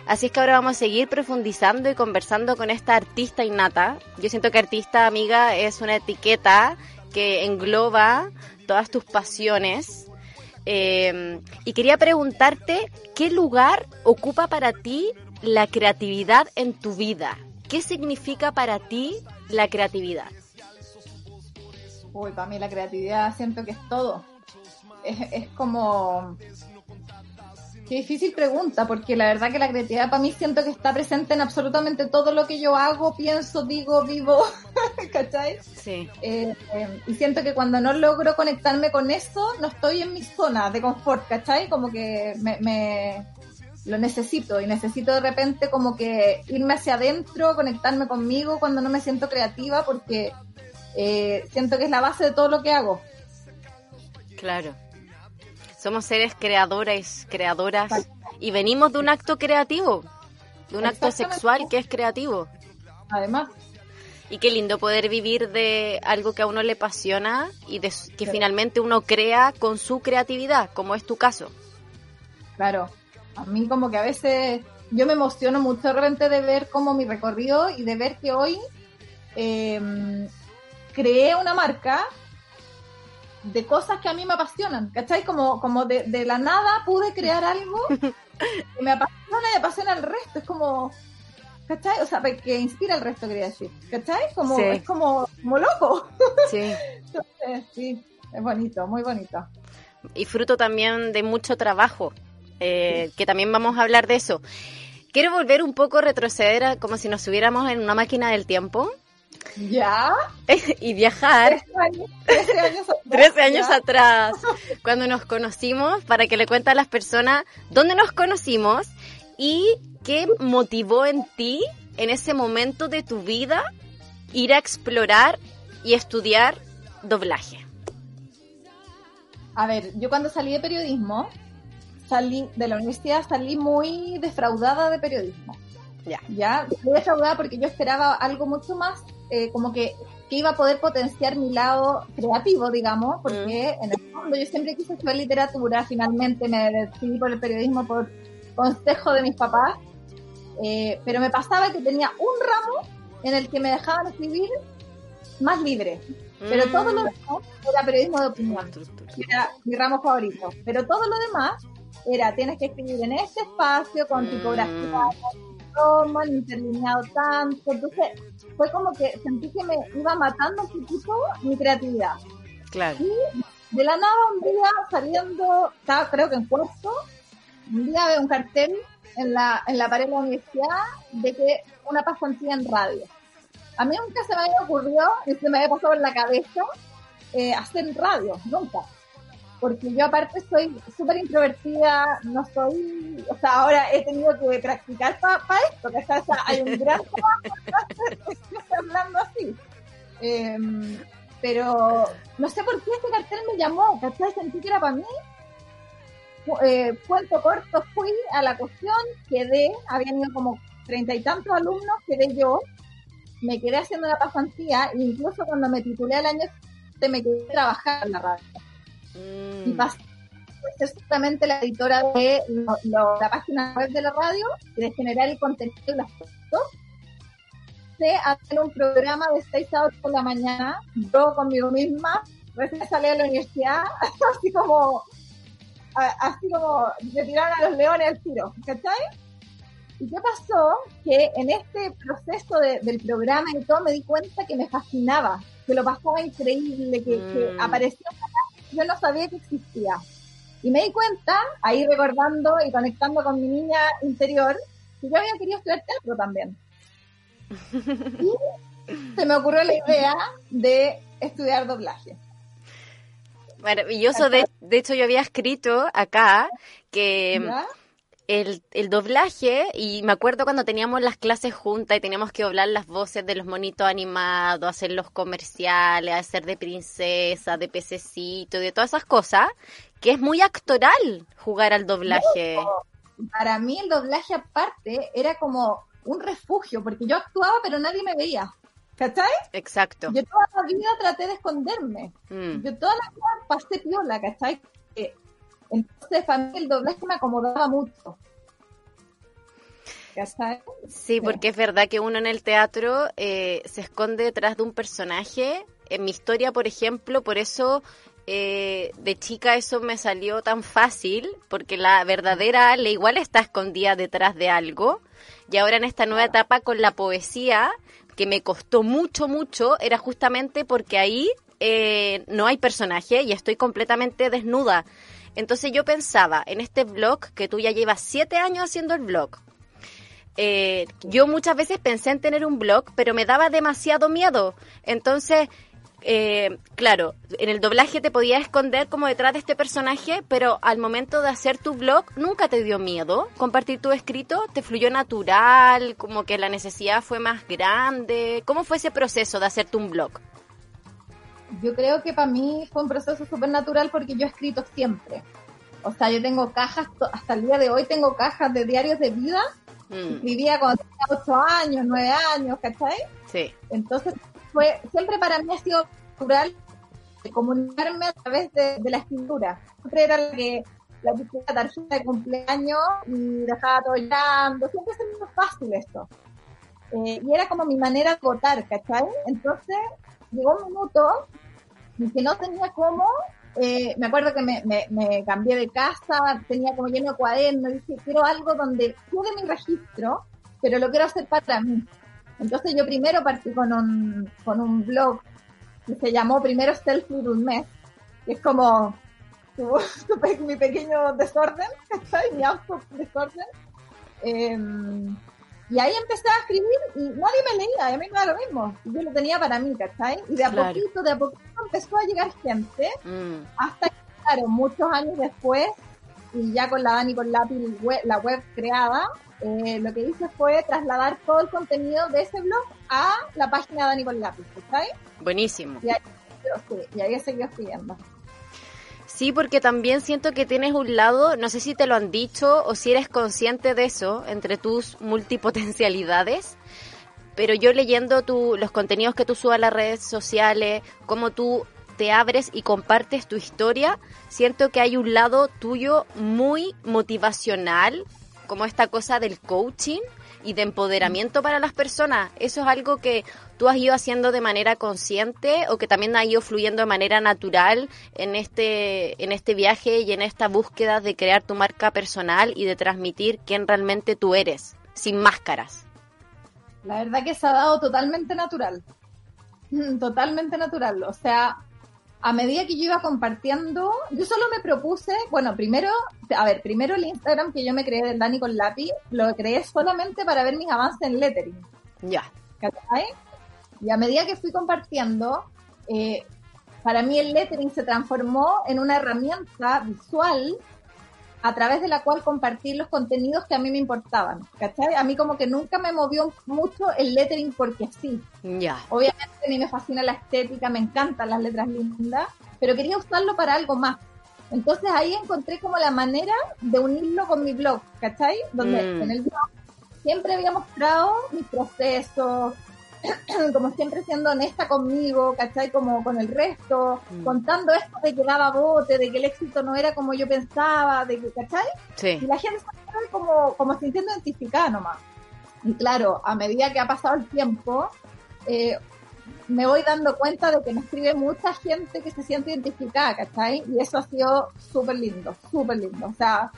Así es que ahora vamos a seguir profundizando y conversando con esta artista innata. Yo siento que artista, amiga, es una etiqueta que engloba todas tus pasiones. Eh, y quería preguntarte, ¿qué lugar ocupa para ti la creatividad en tu vida? ¿Qué significa para ti la creatividad? Uy, para mí la creatividad siento que es todo. Es como... Qué difícil pregunta, porque la verdad que la creatividad para mí siento que está presente en absolutamente todo lo que yo hago, pienso, digo, vivo, ¿cachai? Sí. Eh, eh, y siento que cuando no logro conectarme con eso, no estoy en mi zona de confort, ¿cachai? Como que me, me lo necesito y necesito de repente como que irme hacia adentro, conectarme conmigo cuando no me siento creativa, porque eh, siento que es la base de todo lo que hago. Claro. Somos seres creadores, creadoras, y venimos de un acto creativo, de un acto sexual que es creativo. Además, Y qué lindo poder vivir de algo que a uno le apasiona y de, que finalmente uno crea con su creatividad, como es tu caso. claro, a mí como que a veces yo me emociono mucho de repente de ver como mi recorrido y de ver que hoy eh, creé una marca de cosas que a mí me apasionan, ¿cachai? Como, como de, de la nada pude crear algo que me apasiona y apasiona al resto, es como, ¿cachai? O sea, que inspira al resto, quería decir, ¿cachai? Como, Sí. Es como, como loco. Sí. Entonces, sí, es bonito, muy bonito. Y fruto también de mucho trabajo, eh, que también vamos a hablar de eso. Quiero volver un poco, retroceder a- como si nos subiéramos en una máquina del tiempo ¿Ya? y viajar 13 años, 13 años atrás. 13 años atrás, cuando nos conocimos, para que le cuente a las personas dónde nos conocimos y qué motivó en ti, en ese momento de tu vida, ir a explorar y estudiar doblaje. A ver, yo cuando salí de periodismo, salí de la universidad, salí muy defraudada de periodismo. Ya. Ya, muy defraudada porque yo esperaba algo mucho más, eh, como que, que iba a poder potenciar mi lado creativo, digamos, porque en el fondo yo siempre quise estudiar literatura, finalmente me decidí por el periodismo por consejo de mis papás, eh, pero me pasaba que tenía un ramo en el que me dejaban escribir más libre, pero Mm. todo lo demás era periodismo de opinión era mi ramo favorito. Pero todo lo demás era, tienes que escribir en este espacio, con Mm. tipografía, toma, interlineado tanto. Entonces, fue como que sentí que me iba matando un poquito mi creatividad. Claro. De la nada, un día saliendo, estaba creo que en cuarto, un día veo un cartel en la, en la pared de la universidad de que una pasantía en radio. A mí nunca se me había ocurrido, ni se me había pasado en la cabeza, eh, hacer radio, nunca. Porque yo aparte soy súper introvertida, no soy, o sea, ahora he tenido que practicar para esto, que o sea, hay un gran trabajo hablando así. Em, pero no sé por qué este cartel me llamó, ¿cachai? Sentí que era para mí. Eh, cuento corto, fui a la cuestión, quedé, habían ido como treinta y tantos alumnos, quedé yo, me quedé haciendo una pasantía, e incluso cuando me titulé al año siguiente me quedé trabajando en la radio. Y Mm. pasé a ser la editora de lo- lo- la página web de la radio, y de generar el contenido y las fotos. De hacer un programa de 6 a 8 de la mañana, yo conmigo misma, recién salí de la universidad, así como, a- así como se tiraron a los leones al tiro, ¿cachai? ¿Y qué pasó? Que en este proceso de- del programa y todo me di cuenta que me fascinaba, que lo pasaba increíble, que, que Mm. aparecía una cosa que yo no sabía que existía. Y me di cuenta, ahí recordando y conectando con mi niña interior, que yo había querido estudiar teatro también. Y se me ocurrió la idea de estudiar doblaje. Maravilloso. De, de hecho, yo había escrito acá que ¿Ya? El, el doblaje, y me acuerdo cuando teníamos las clases juntas y teníamos que doblar las voces de los monitos animados, hacer los comerciales, hacer de princesa, de pececito, de todas esas cosas, que es muy actoral jugar al doblaje. Para mí el doblaje aparte era como un refugio, porque yo actuaba pero nadie me veía. ¿Cachai? Exacto. Yo toda la vida traté de esconderme. Mm. Yo toda la vida pasé piola, ¿cachai? Eh, Entonces, para mí el doblaje me acomodaba mucho. Sí, porque es verdad que uno en el teatro eh, se esconde detrás de un personaje. En mi historia, por ejemplo, por eso eh, de chica eso me salió tan fácil, porque la verdadera Ale igual está escondida detrás de algo. Y ahora en esta nueva etapa con la poesía, que me costó mucho, mucho, era justamente porque ahí eh, no hay personaje y estoy completamente desnuda. Entonces yo pensaba en este blog, que tú ya llevas siete años haciendo el blog. Eh, yo muchas veces pensé en tener un blog, pero me daba demasiado miedo. Entonces eh, claro, en el doblaje te podías esconder como detrás de este personaje, pero al momento de hacer tu blog nunca te dio miedo compartir tu escrito, te fluyó natural, como que la necesidad fue más grande. ¿Cómo fue ese proceso de hacerte un blog? Yo creo que para mí fue un proceso súper natural porque yo he escrito siempre. O sea, yo tengo cajas, hasta el día de hoy tengo cajas de diarios de vida. Mm. Vivía cuando tenía 8 años, 9 años, ¿cachai? Sí. Entonces fue, siempre para mí ha sido natural comunicarme a través de, la escritura. Siempre era la que la tarjeta de cumpleaños y dejaba todo llorando, siempre me hizo fácil eso. Eh, y era como mi manera de votar, ¿cachai? Entonces llegó un minuto que no tenía cómo, eh, me acuerdo que me, cambié de casa, tenía como lleno de cuadernos, dije, quiero algo donde tuve mi registro, pero lo quiero hacer para mí. Entonces yo primero partí con un, con un blog que se llamó primero Selfie de un mes, que es como mi pequeño desorden, mi auto desorden. Em, y ahí empecé a escribir y nadie me leía, y a mí me da lo mismo. Yo lo tenía para mí, ¿cachai? Y de a poquito, de a poquito empezó a llegar gente, mm. hasta que, claro, muchos años después, y ya con la Dani con lápiz, la web creada, eh, lo que hice fue trasladar todo el contenido de ese blog a la página de Dani con lápiz, ¿sabes? Buenísimo. Y ahí, y ahí seguí escribiendo. Sí, porque también siento que tienes un lado, no sé si te lo han dicho o si eres consciente de eso, entre tus multipotencialidades, pero yo leyendo tu, los contenidos que tú subes a las redes sociales, cómo tú te abres y compartes tu historia, siento que hay un lado tuyo muy motivacional, como esta cosa del coaching y de empoderamiento para las personas. ¿Eso es algo que tú has ido haciendo de manera consciente o que también ha ido fluyendo de manera natural en este, en este viaje y en esta búsqueda de crear tu marca personal y de transmitir quién realmente tú eres, sin máscaras? La verdad que se ha dado totalmente natural. Totalmente natural. O sea, a medida que yo iba compartiendo, yo solo me propuse, bueno, primero, a ver, primero el Instagram que yo me creé del Dani con lápiz, lo creé solamente para ver mis avances en lettering. Ya. Y a medida que fui compartiendo, eh, para mí el lettering se transformó en una herramienta visual a través de la cual compartir los contenidos que a mí me importaban. ¿Cachai? A mí como que nunca me movió mucho el lettering porque sí. Ya. Obviamente a mí me fascina la estética, me encantan las letras lindas, pero quería usarlo para algo más. Entonces ahí encontré como la manera de unirlo con mi blog, ¿cachai? Donde mm. en el blog siempre había mostrado mis procesos, como siempre siendo honesta conmigo, ¿cachai? Como con el resto, mm. contando esto de que daba bote, de que el éxito no era como yo pensaba, de que, ¿cachai? Sí. Y la gente se como, como sintiendo identificada nomás. Y claro, a medida que ha pasado el tiempo, eh, me voy dando cuenta de que me escribe mucha gente que se siente identificada, ¿cachai? Y eso ha sido súper lindo, súper lindo. O sea,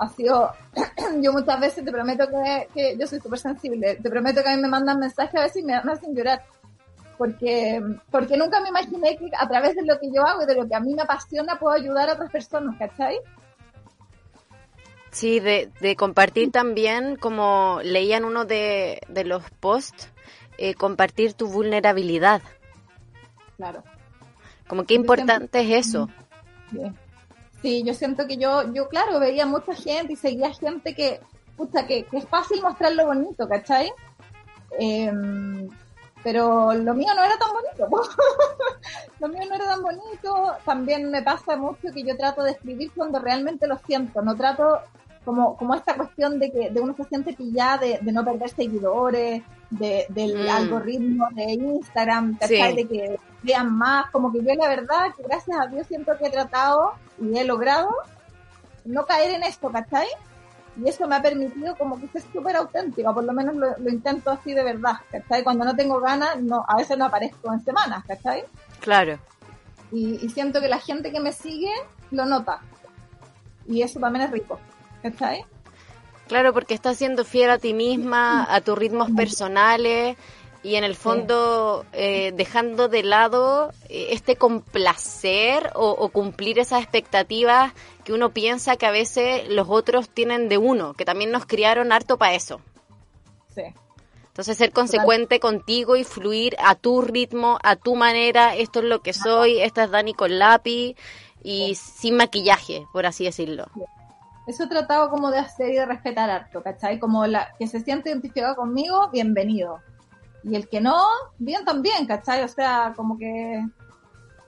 ha sido, yo muchas veces te prometo que, yo soy súper sensible, te prometo que a mí me mandan mensajes a veces y me, hacen llorar, porque, porque nunca me imaginé que a través de lo que yo hago y de lo que a mí me apasiona puedo ayudar a otras personas, ¿cachai? Sí, de, de compartir también, como leía en uno de, de los posts, eh, compartir tu vulnerabilidad. Claro. Como qué importante es eso. Bien. Sí, yo siento que yo, yo claro, veía mucha gente y seguía gente que, pucha, que, es fácil mostrar lo bonito, ¿cachai? Em, pero lo mío no era tan bonito. lo mío no era tan bonito. También me pasa mucho que yo trato de escribir cuando realmente lo siento. No trato como, como esta cuestión de que de uno se siente pillada de, de no perder seguidores, de, del mm. algoritmo de Instagram, ¿cachai? De que vean más. Como que yo la verdad que gracias a Dios siento que he tratado y he logrado no caer en esto, ¿cachai? Y eso me ha permitido como que ser súper auténtica, por lo menos lo, intento así de verdad, ¿cachai? Cuando no tengo ganas, no, a veces no aparezco en semanas, ¿cachai? Claro. Y, siento que la gente que me sigue lo nota. Y eso también es rico, ¿cachai? Claro, porque estás siendo fiel a ti misma, a tus ritmos personales y en el fondo eh, dejando de lado eh, este complacer o, cumplir esas expectativas que uno piensa que a veces los otros tienen de uno, que también nos criaron harto para eso. Sí. Entonces ser consecuente contigo y fluir a tu ritmo, a tu manera, esto es lo que soy, esta es Dani con lápiz y sin maquillaje, por así decirlo. Eso he tratado como de hacer y de respetar harto, ¿cachai? Como la que se siente identificado conmigo, bienvenido y el que no, bien también, ¿cachai? O sea, como que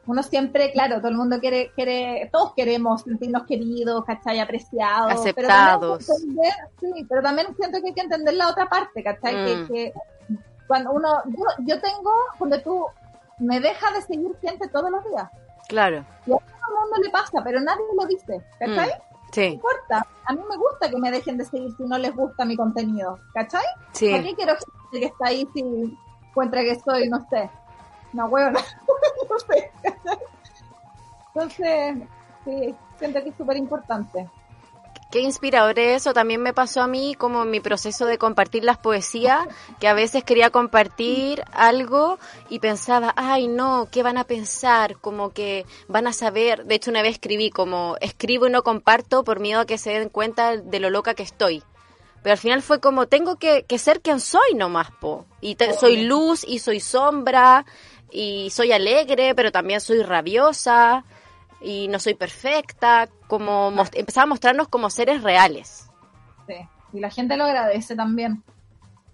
uno siempre, claro, todo el mundo quiere, quiere, todos queremos sentirnos queridos, ¿cachai? Apreciados. Aceptados. sí, pero también siento que hay que entender la otra parte, ¿cachai? Que, mm. cuando uno, yo, yo tengo, cuando tú me dejas de seguir gente todos los días. Claro. Y a todo el mundo le pasa, pero nadie lo dice, ¿cachai? Mm. Sí. No importa. A mí me gusta que me dejen de seguir si no les gusta mi contenido. ¿Cachai? Sí. ¿Por qué quiero gente que está ahí si encuentra que soy, no sé, una huevona? no sé. Entonces, sí, siento que es súper importante. Qué inspirador eso. También me pasó a mí como en mi proceso de compartir las poesías, que a veces quería compartir algo y pensaba, ay no, ¿qué van a pensar? Como que van a saber. De hecho, una vez escribí como, escribo y no comparto por miedo a que se den cuenta de lo loca que estoy. Pero al final fue como, tengo que, ser quien soy nomás, po. Y soy luz y soy sombra y soy alegre, pero también soy rabiosa y no soy perfecta, como empezaba a mostrarnos como seres reales. Sí, y la gente lo agradece también.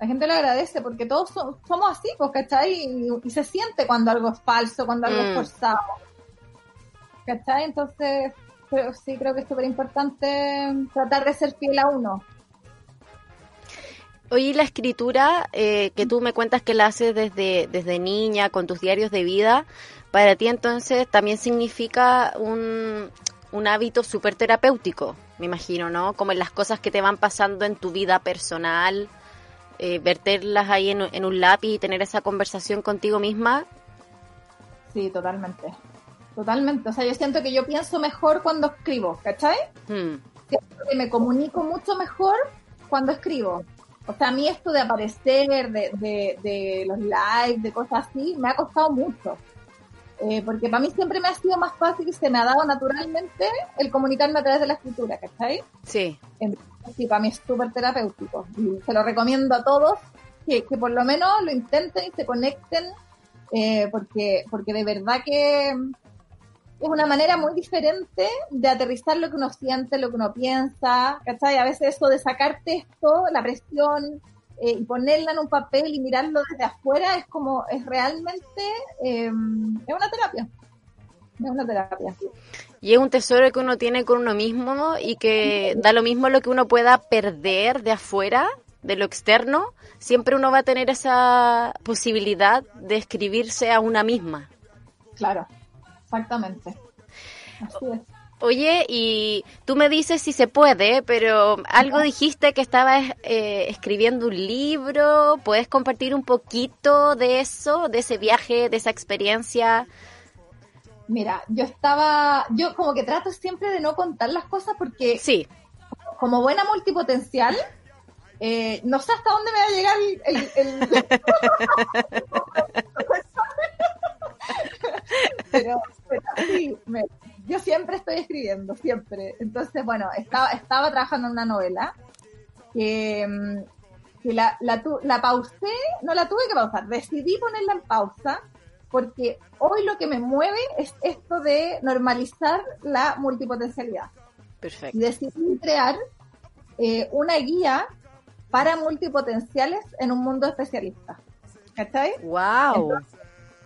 La gente lo agradece porque todos somos así, pues, ¿cachai? Y, y, se siente cuando algo es falso, cuando algo es mm. forzado. ¿Cachai? Entonces, sí creo que es súper importante tratar de ser fiel a uno. Oye, la escritura eh, que tú me cuentas que la haces desde, desde niña, con tus diarios de vida, para ti entonces también significa un, un hábito súper terapéutico, me imagino, ¿no? Como en las cosas que te van pasando en tu vida personal, eh, verterlas ahí en, un lápiz y tener esa conversación contigo misma. Sí, totalmente. Totalmente. O sea, yo siento que yo pienso mejor cuando escribo, ¿cachai? Hmm. Siento que me comunico mucho mejor cuando escribo. O sea, a mí esto de aparecer, de, de, de los likes, de cosas así, me ha costado mucho. Eh, porque para mí siempre me ha sido más fácil y se me ha dado naturalmente el comunicarme a través de la escritura, ¿cachai? Sí. sí, para mí es súper terapéutico y se lo recomiendo a todos que, que, por lo menos lo intenten y se conecten eh, porque, porque de verdad que es una manera muy diferente de aterrizar lo que uno siente, lo que uno piensa, ¿cachai? A veces eso de sacarte esto, la presión, eh, y ponerla en un papel y mirarlo desde afuera es como, es realmente, eh, es una terapia. Es una terapia. Y es un tesoro que uno tiene con uno mismo y que da lo mismo lo que uno pueda perder de afuera, de lo externo, siempre uno va a tener esa posibilidad de escribirse a una misma. Claro, exactamente. Así es. Oye, y tú me dices si se puede, pero algo dijiste que estabas eh, escribiendo un libro. ¿Puedes compartir un poquito de eso, de ese viaje, de esa experiencia? Mira, yo estaba, yo como que trato siempre de no contar las cosas porque sí. como buena multipotencial, eh, no sé hasta dónde me va a llegar el... pero, pero sí, me, yo siempre estoy escribiendo, siempre. Entonces, bueno, estaba, estaba trabajando en una novela que, mm, la, la, la pausé, no la tuve que pausar, decidí ponerla en pausa porque hoy lo que me mueve es esto de normalizar la multipotencialidad. Perfecto. Y decidí crear eh, una guía para multipotenciales en un mundo especialista. ¿Cachai? ¡Wow!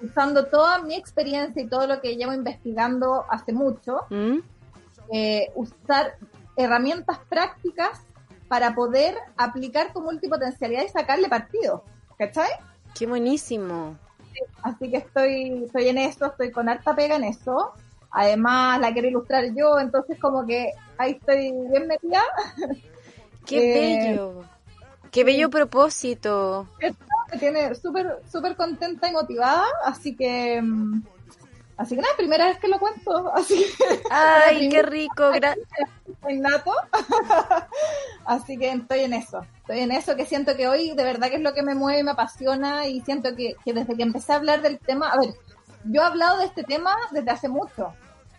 Usando toda mi experiencia y todo lo que llevo investigando hace mucho, ¿Mm? eh, usar herramientas prácticas para poder aplicar tu multipotencialidad y sacarle partido. ¿Cachai? Qué buenísimo. Así que estoy, estoy en eso, estoy con harta pega en eso. Además, la quiero ilustrar yo, entonces como que ahí estoy bien metida. Qué Eh, bello. Qué bello propósito. Me tiene súper súper contenta y motivada, así que mm, así que nada, primera vez que lo cuento, así que Ay, qué rico. gra- soy nato. así que estoy en eso. Estoy en eso que siento que hoy de verdad que es lo que me mueve y me apasiona y siento que, que desde que empecé a hablar del tema, a ver, yo he hablado de este tema desde hace mucho.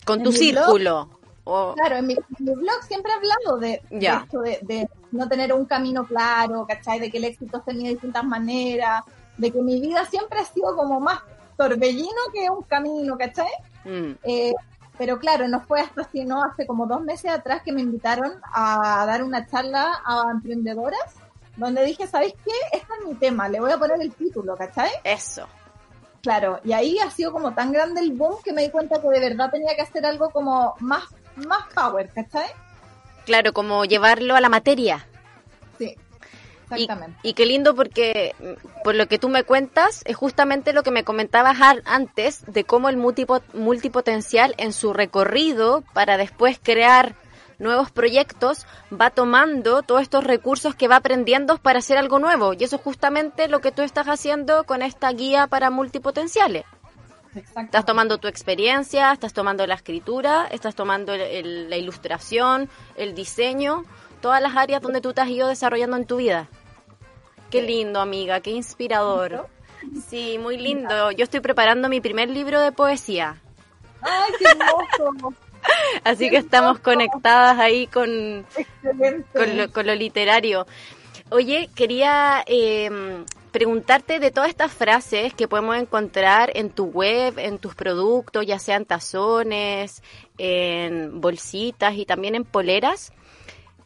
Con En tu círculo. O- Claro, en mi, en mi blog siempre he hablado de, de Ya. esto, de, de no tener un camino claro, ¿cachai? De que el éxito de distintas maneras, de que mi vida siempre ha sido como más torbellino que un camino, ¿cachai? Mm, Eh, pero claro, no fue hasta sino hace como dos meses atrás que me invitaron a dar una charla a emprendedoras, donde dije, ¿sabéis qué? Este es mi tema, le voy a poner el título, ¿cachai? Eso. Claro, y ahí ha sido como tan grande el boom que me di cuenta que de verdad tenía que hacer algo como más, más power, ¿cachai? Claro, como llevarlo a la materia. Sí, Y, exactamente. y qué lindo porque mm, por lo que tú me cuentas es justamente lo que me comentabas antes de cómo el multipo- multipotencial en su recorrido para después crear nuevos proyectos va tomando todos estos recursos que va aprendiendo para hacer algo nuevo y eso es justamente lo que tú estás haciendo con esta guía para multipotenciales. Estás tomando tu experiencia, estás tomando la escritura, estás tomando el- el- la ilustración, el diseño, todas las áreas donde tú te has ido desarrollando en tu vida. Qué lindo, amiga, qué inspirador. Sí, muy lindo. Yo estoy preparando mi primer libro de poesía, ¡Ay, qué hermoso! así que estamos conectadas ahí con, con, lo, con lo literario. Oye, quería eh, preguntarte de todas estas frases que podemos encontrar en tu web, en tus productos, ya sean tazones, en bolsitas y también en poleras.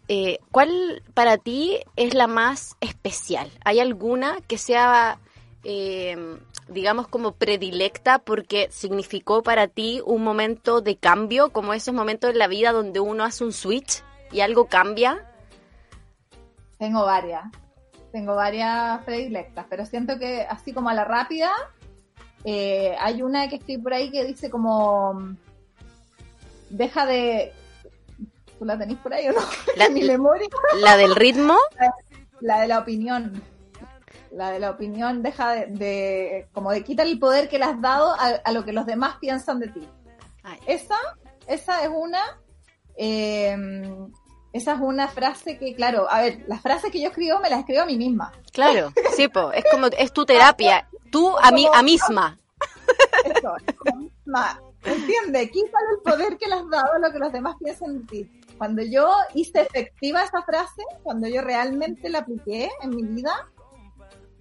eh, ¿Cuál para ti es la más especial? ¿Hay alguna que sea, eh, digamos, como predilecta porque significó para ti un momento de cambio, como esos momentos en la vida donde uno hace un switch y algo cambia? Tengo varias. Tengo varias predilectas, pero siento que así como a la rápida, eh, hay una que estoy por ahí que dice como deja de ¿tú la tenés por ahí o no? La- mi memoria, La del ritmo, la de la opinión. La de la opinión deja de, de- como de quitar el poder que le has dado a, a lo que los demás piensan de ti. Ay. Esa, esa es una, eh, esa es una frase que, claro, a ver, las frases que yo escribo me las escribo a mí misma. claro, sí, po, es como, es tu terapia, tú a mí, a misma. Eso, es como misma. ¿Entiendes? Quítale el poder que le has dado a lo que los demás piensan de ti. Cuando yo hice efectiva esa frase, cuando yo realmente la apliqué en mi vida,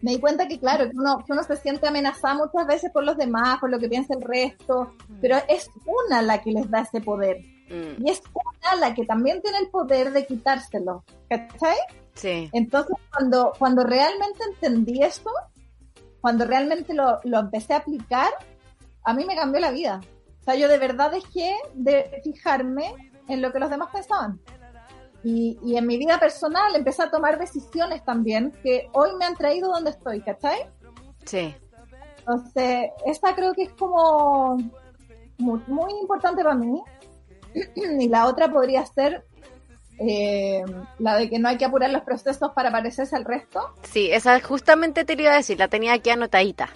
me di cuenta que, claro, que uno, que uno se siente amenazado muchas veces por los demás, por lo que piensa el resto, pero es una la que les da ese poder. Mm, Y es una la que también tiene el poder de quitárselo. ¿Cachai? sí, Entonces, cuando, cuando realmente entendí eso, cuando realmente lo, lo empecé a aplicar, a mí me cambió la vida. O sea, yo de verdad dejé de fijarme en lo que los demás pensaban. Y, y en mi vida personal empecé a tomar decisiones también que hoy me han traído donde estoy, ¿cachai? sí. Entonces, esta creo que es como muy, muy importante para mí. y la otra podría ser eh, la de que no hay que apurar los procesos para parecerse al resto. Sí, esa justamente te lo iba a decir, la tenía aquí anotadita.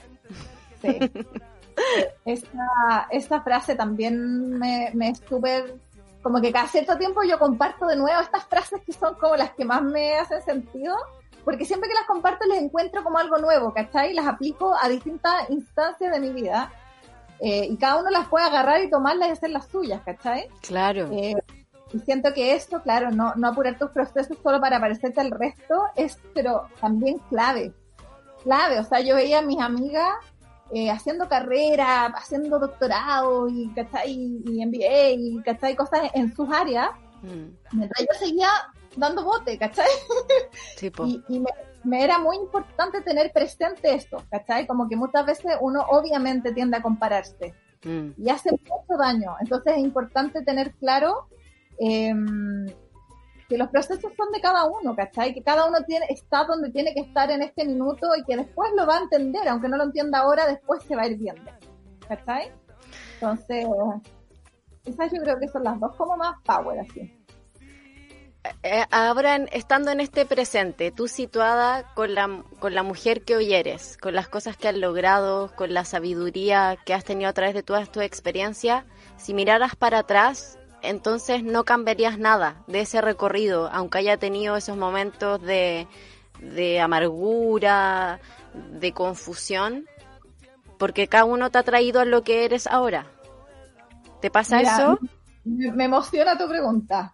Sí. esa frase también me, me es súper... Como que cada cierto tiempo yo comparto de nuevo estas frases que son como las que más me hacen sentido, porque siempre que las comparto les encuentro como algo nuevo, ¿cachai? Las aplico a distintas instancias de mi vida. Eh, y cada uno las puede agarrar y tomarlas y hacer las suyas, ¿cachai? Claro. Eh, y siento que esto, claro, no, no apurar tus procesos solo para parecerte al resto, es pero también clave. Clave, o sea, yo veía a mis amigas eh, haciendo carrera, haciendo doctorado y, ¿cachai? y MBA y ¿cachai? cosas en sus áreas, Mm, mientras yo seguía dando bote, ¿cachai? sí. Y, y me, me era muy importante tener presente esto, ¿cachai? Como que muchas veces uno obviamente tiende a compararse Mm, y hace mucho daño. Entonces es importante tener claro eh, que los procesos son de cada uno, ¿cachai? Que cada uno tiene, está donde tiene que estar en este minuto y que después lo va a entender, aunque no lo entienda ahora, después se va a ir viendo, ¿cachai? Entonces, esas yo creo que son las dos como más power, así. Eh, ahora en- estando en este presente, tú situada con la, con la mujer que hoy eres, con las cosas que has logrado, con la sabiduría que has tenido a través de toda tu experiencia, si miraras para atrás, entonces no cambiarías nada de ese recorrido, aunque haya tenido esos momentos de, de amargura, de confusión, porque cada uno te ha traído a lo que eres ahora. ¿Te pasa Mira, eso? Me emociona tu pregunta.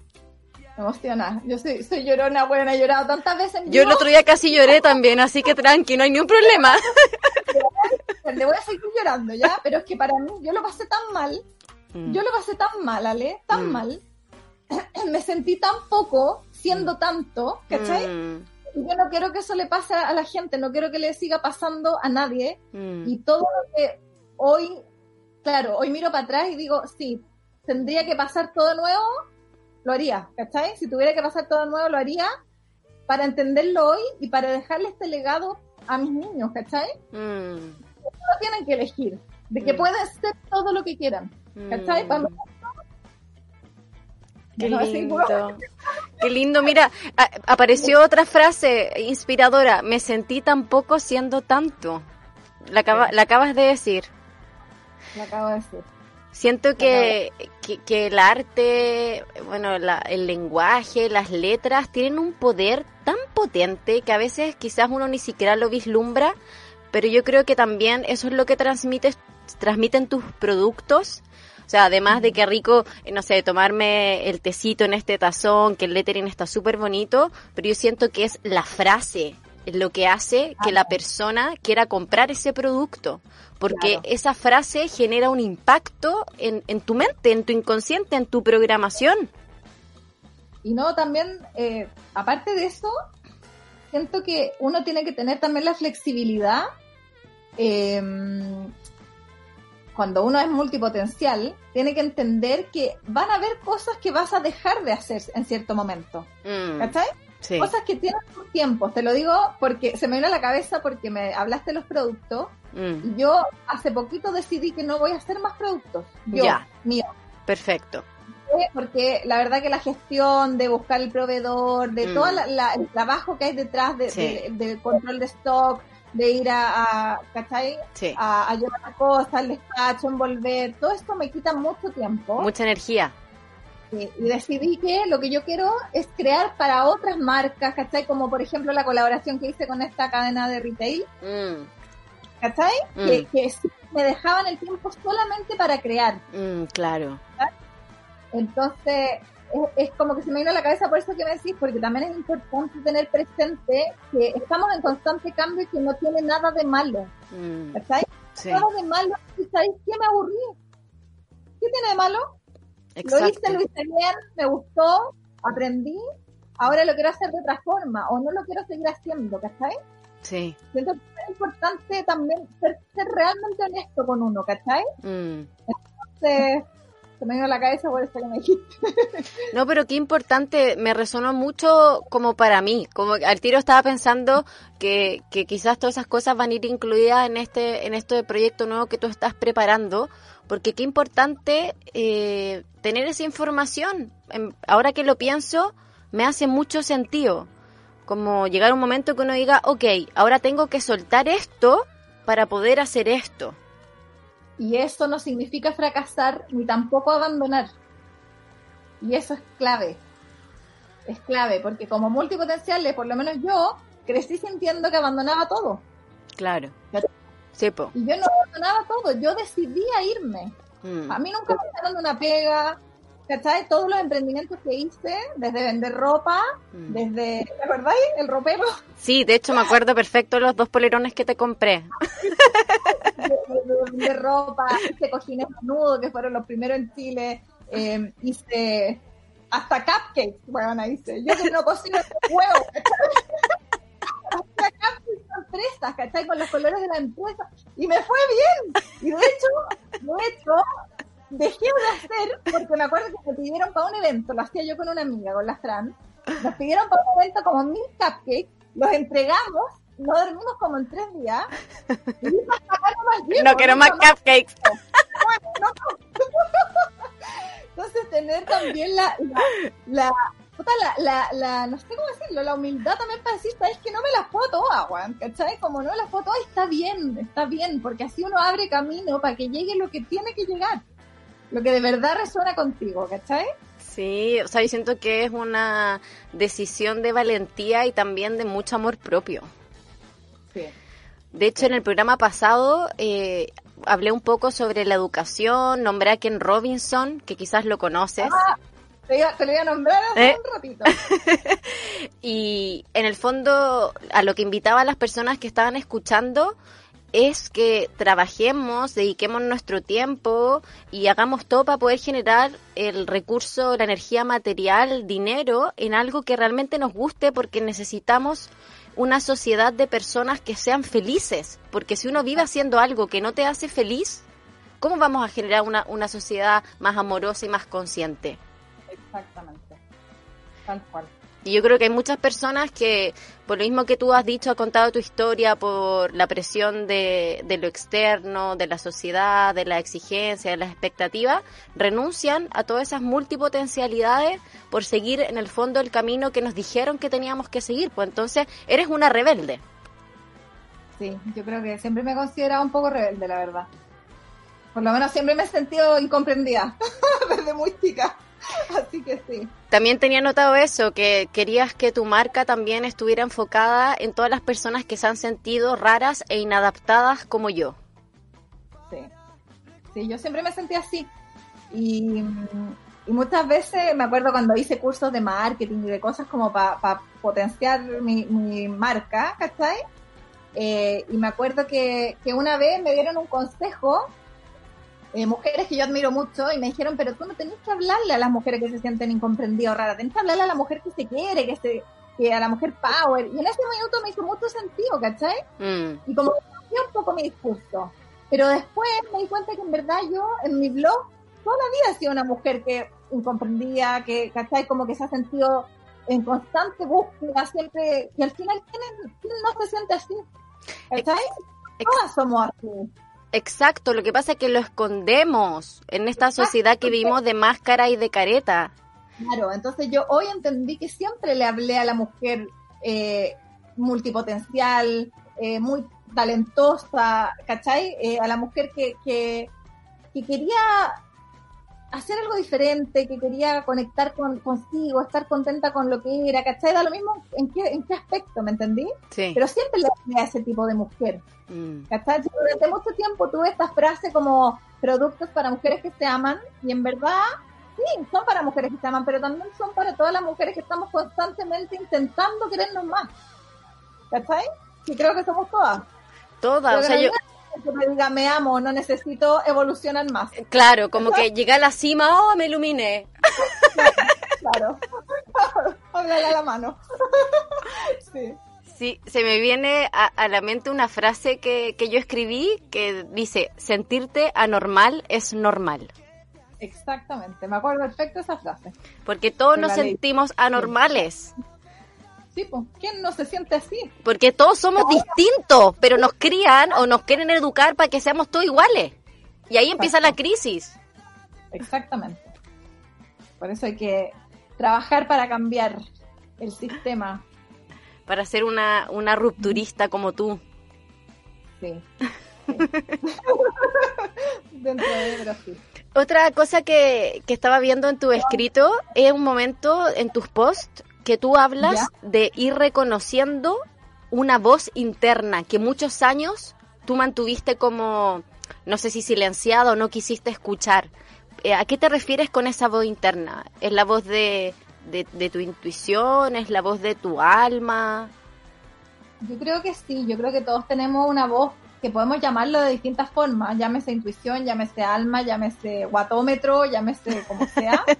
Me emociona. Yo soy, soy llorona, buena, he llorado tantas veces. Yo el otro día casi lloré también, así que tranqui, no hay ni un problema. Le voy a seguir llorando, ¿ya? Pero es que para mí, yo lo pasé tan mal. Yo lo pasé tan mal, Ale, tan Mm. mal. Me sentí tan poco siendo tanto, ¿cachai? Mm, Y yo no quiero que eso le pase a la gente, no quiero que le siga pasando a nadie. mm, Y todo lo que hoy, claro, hoy miro para atrás y digo, sí, tendría que pasar todo nuevo, lo haría, ¿cachai? Si tuviera que pasar todo de nuevo, lo haría para entenderlo hoy y para dejarle este legado a mis niños, ¿cachai? mm, No tienen que elegir, de que Mm. pueden ser todo lo que quieran, ¿cachai? mm. Para Qué lindo. Qué lindo. Mira, a- apareció otra frase inspiradora. Me sentí tan poco siendo tanto. La, acaba- la acabas de decir. Lo acabo de decir. Siento que, que, que el arte, bueno, la- el lenguaje, las letras tienen un poder tan potente que a veces quizás uno ni siquiera lo vislumbra, pero yo creo que también eso es lo que transmites, transmiten tus productos. O sea, además de que rico, no sé, tomarme el tecito en este tazón, que el lettering está súper bonito, pero yo siento que es la frase lo que hace que la persona quiera comprar ese producto. Porque Claro. esa frase genera un impacto en, en tu mente, en tu inconsciente, en tu programación. Y no, también, eh, aparte de eso, siento que uno tiene que tener también la flexibilidad. eh, cuando uno es multipotencial, tiene que entender que van a haber cosas que vas a dejar de hacer en cierto momento. Mm, ¿Cachai? Sí. Cosas que tienen sus tiempos. Te lo digo porque se me vino a la cabeza porque me hablaste de los productos. Mm, Y yo hace poquito decidí que no voy a hacer más productos. Yo, Ya. mío. perfecto. Porque la verdad que la gestión de buscar el proveedor, de Mm. todo el trabajo que hay detrás de, Sí. de- de control de stock, de ir a, a ¿cachai? Sí. A, a llevar las cosas, el despacho, envolver, todo esto me quita mucho tiempo. Mucha energía. Sí, y decidí que lo que yo quiero es crear para otras marcas, ¿cachai? Como por ejemplo la colaboración que hice con esta cadena de retail, Mm, ¿cachai? Mm. Que, que sí me dejaban el tiempo solamente para crear. mm, claro. Entonces, es, es como que se me vino a la cabeza por eso que me decís, porque también es importante tener presente que estamos en constante cambio y que no tiene nada de malo, Mm, ¿cachai? sí, Nada de malo, ¿y sabéis qué me aburrí? ¿Qué tiene de malo? Lo hice, exacto. lo hice bien, me gustó, aprendí, ahora lo quiero hacer de otra forma, o no lo quiero seguir haciendo, ¿cachai? Sí. Siento que es importante también ser, ser realmente honesto con uno, ¿cachai? mm. Entonces, se me a la cabeza por eso que me dijiste. No, pero qué importante, me resonó mucho como para mí, como al tiro estaba pensando que, que quizás todas esas cosas van a ir incluidas en este, en este proyecto nuevo que tú estás preparando, porque qué importante eh, tener esa información. Em, Ahora que lo pienso, me hace mucho sentido, como llegar a un momento que uno diga, ok, ahora tengo que soltar esto para poder hacer esto. Y eso no significa fracasar ni tampoco abandonar. Y eso es clave. Es clave, porque como multipotenciales, por lo menos yo, crecí sintiendo que abandonaba todo. Claro. Claro. Sí, po. Y yo no abandonaba todo, yo decidía irme. Mm. A mí nunca me de una pega. ¿Cachai? Todos los emprendimientos que hice, desde vender ropa, Mm. desde, ¿te acordáis? El ropero, Sí, de hecho me acuerdo perfecto los dos polerones que te compré. de ropa, hice cojines menudo, que fueron los primeros en Chile, eh, hice hasta cupcakes, bueno, hice. Yo que no cocino huevo, sorpresas, ¿cachai? Con los colores de la empresa. Y me fue bien. Y de hecho, de hecho, dejé de hacer, porque me acuerdo que me pidieron para un evento, lo hacía yo con una amiga, con la Fran, nos pidieron para un evento como mil cupcakes, los entregamos, no dormimos como en tres días, y acá no más llego, No quiero más cupcakes. Entonces tener también la, la, la- la, la, la, no sé cómo decirlo, la humildad también para decir, es que no me las puedo todas, weón, ¿cachai? Como no me las puedo todas, está bien, está bien, porque así uno abre camino para que llegue lo que tiene que llegar, lo que de verdad resuena contigo, ¿cachai? Sí, o sea, yo siento que es una decisión de valentía y también de mucho amor propio. Sí. De hecho, en el programa pasado eh, hablé un poco sobre la educación, nombré a Ken Robinson, que quizás lo conoces. Ah, te, iba- te lo voy a nombrar hace ¿Eh? un ratito. Y en el fondo, a lo que invitaba a las personas que estaban escuchando es que trabajemos, dediquemos nuestro tiempo y hagamos todo para poder generar el recurso, la energía material, dinero en algo que realmente nos guste porque necesitamos una sociedad de personas que sean felices. Porque si uno vive haciendo algo que no te hace feliz, ¿cómo vamos a generar una, una sociedad más amorosa y más consciente? Exactamente. Tal cual. Y yo creo que hay muchas personas que, por lo mismo que tú has dicho, has contado tu historia, por la presión de, de lo externo, de la sociedad, de la exigencia, de las expectativas, renuncian a todas esas multipotencialidades por seguir en el fondo el camino que nos dijeron que teníamos que seguir. Pues entonces eres una rebelde. Sí, yo creo que siempre me he considerado un poco rebelde, la verdad. Por lo menos siempre me he sentido incomprendida desde muy chica. Así que sí. También tenía notado eso, que querías que tu marca también estuviera enfocada en todas las personas que se han sentido raras e inadaptadas como yo. Sí. Sí, yo siempre me sentí así. Y, y muchas veces me acuerdo cuando hice cursos de marketing y de cosas como para potenciar mi, mi marca, ¿cachai? Eh, y me acuerdo que, que una vez me dieron un consejo, eh, mujeres que yo admiro mucho, y me dijeron, pero tú no tenés que hablarle a las mujeres que se sienten incomprendidas o raras, tenés que hablarle a la mujer que se quiere, que se que a la mujer power. Y en ese minuto me hizo mucho sentido, ¿cachai? Mm. y como que cambió un poco mi discurso. Pero después me di cuenta que en verdad yo en mi blog toda la vida he sido una mujer que incomprendía, que, ¿cachai? Como que se ha sentido en constante búsqueda, siempre, y al final, ¿quién, no se siente así? ¿Cachai? Todas somos así. Exacto, lo que pasa es que lo escondemos en esta sociedad que vivimos de máscara y de careta. Claro, entonces yo hoy entendí que siempre le hablé a la mujer eh, multipotencial, eh, muy talentosa, ¿cachai? Eh, a la mujer que, que, que quería hacer algo diferente, que quería conectar con, consigo, estar contenta con lo que era, ¿cachai? Da lo mismo en qué, en qué aspecto, ¿me entendí? Sí. Pero siempre le hablé a ese tipo de mujer. Mm. ¿Cachai? Yo Durante mucho tiempo tuve esta frase como productos para mujeres que se aman y en verdad sí, son para mujeres que se aman, pero también son para todas las mujeres que estamos constantemente intentando querernos más. ¿Cachai? Y creo que somos todas. Toda, Pero o sea, que yo, que me diga me amo, no necesito evolucionar más. claro, como que llegué a la cima, oh, me iluminé. Claro. Háblale a la mano. sí. Sí, se me viene a, a la mente una frase que, que yo escribí que dice, sentirte anormal es normal. Exactamente. Me acuerdo perfecto esa frase. Porque todos nos sentimos anormales. Sí, ¿quién no se siente así? Porque todos somos distintos, pero nos crían o nos quieren educar para que seamos todos iguales. Y ahí empieza la crisis. Exactamente. Por eso hay que trabajar para cambiar el sistema. Para ser una, una rupturista como tú. Sí. sí. Dentro de Brasil. Otra cosa que, que estaba viendo en tu escrito es un momento en tus posts que tú hablas Ya. de ir reconociendo una voz interna que muchos años tú mantuviste como, no sé si silenciada o no quisiste escuchar. Eh, ¿A qué te refieres con esa voz interna? ¿Es la voz de, de, de tu intuición? ¿Es la voz de tu alma? Yo creo que sí, yo creo que todos tenemos una voz que podemos llamarlo de distintas formas, llámese intuición, llámese alma, llámese guatómetro, llámese como sea.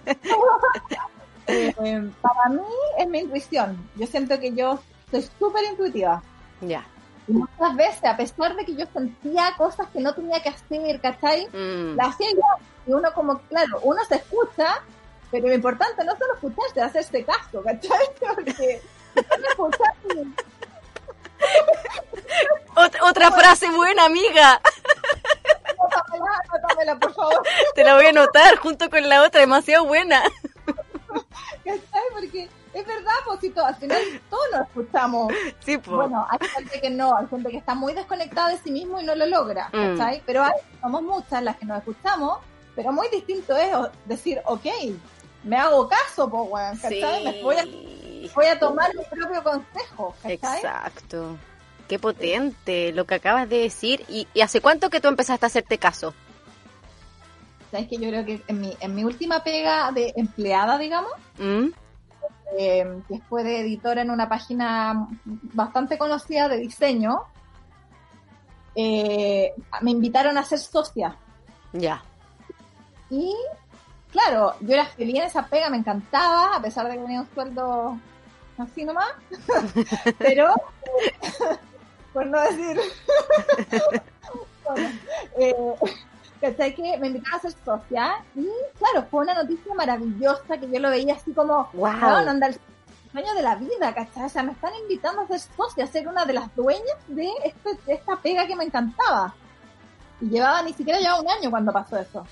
Eh, para mí es mi intuición. Yo siento que yo soy súper intuitiva. Ya. Y muchas veces, a pesar de que yo sentía cosas que no tenía que hacer, ¿cachai? Mm. La hacía yo. Y uno como, claro, uno se escucha, pero lo importante no solo escucharse, hacerse caso, ¿cachai? Porque Ot- otra frase buena, amiga. Anótamela, por favor. Te la voy a anotar junto con la otra, demasiado buena. ¿Cachai? Porque es verdad, pues si todo, al final todos nos escuchamos. Sí, pues. Bueno, hay gente que no, hay gente que está muy desconectada de sí mismo y no lo logra, Mm. ¿cachai? Pero hay, somos muchas las que nos escuchamos, pero muy distinto es decir, ok, me hago caso, pues, weón, ¿cachai? Me voy, a, voy a tomar mi propio consejo, ¿cachai? Exacto. Qué potente lo que acabas de decir. ¿Y, y hace cuánto que tú empezaste a hacerte caso? ¿Sabes que yo creo que en mi, en mi última pega de empleada, digamos, ¿Mm? eh, que fue de editora en una página bastante conocida de diseño, eh, me invitaron a ser socia. Ya. Y claro, yo era feliz en esa pega, me encantaba, a pesar de que tenía un sueldo así nomás. Pero, eh, por no decir. bueno, eh, ¿cachai? Que me invitaron a ser socia y claro, fue una noticia maravillosa que yo lo veía así como, Wow. "Weón, onda, el sueño de la vida, ¿cachai? O sea, me están invitando a ser socia, a ser una de las dueñas de, este- de esta pega que me encantaba. Y llevaba, ni siquiera llevaba un año cuando pasó eso.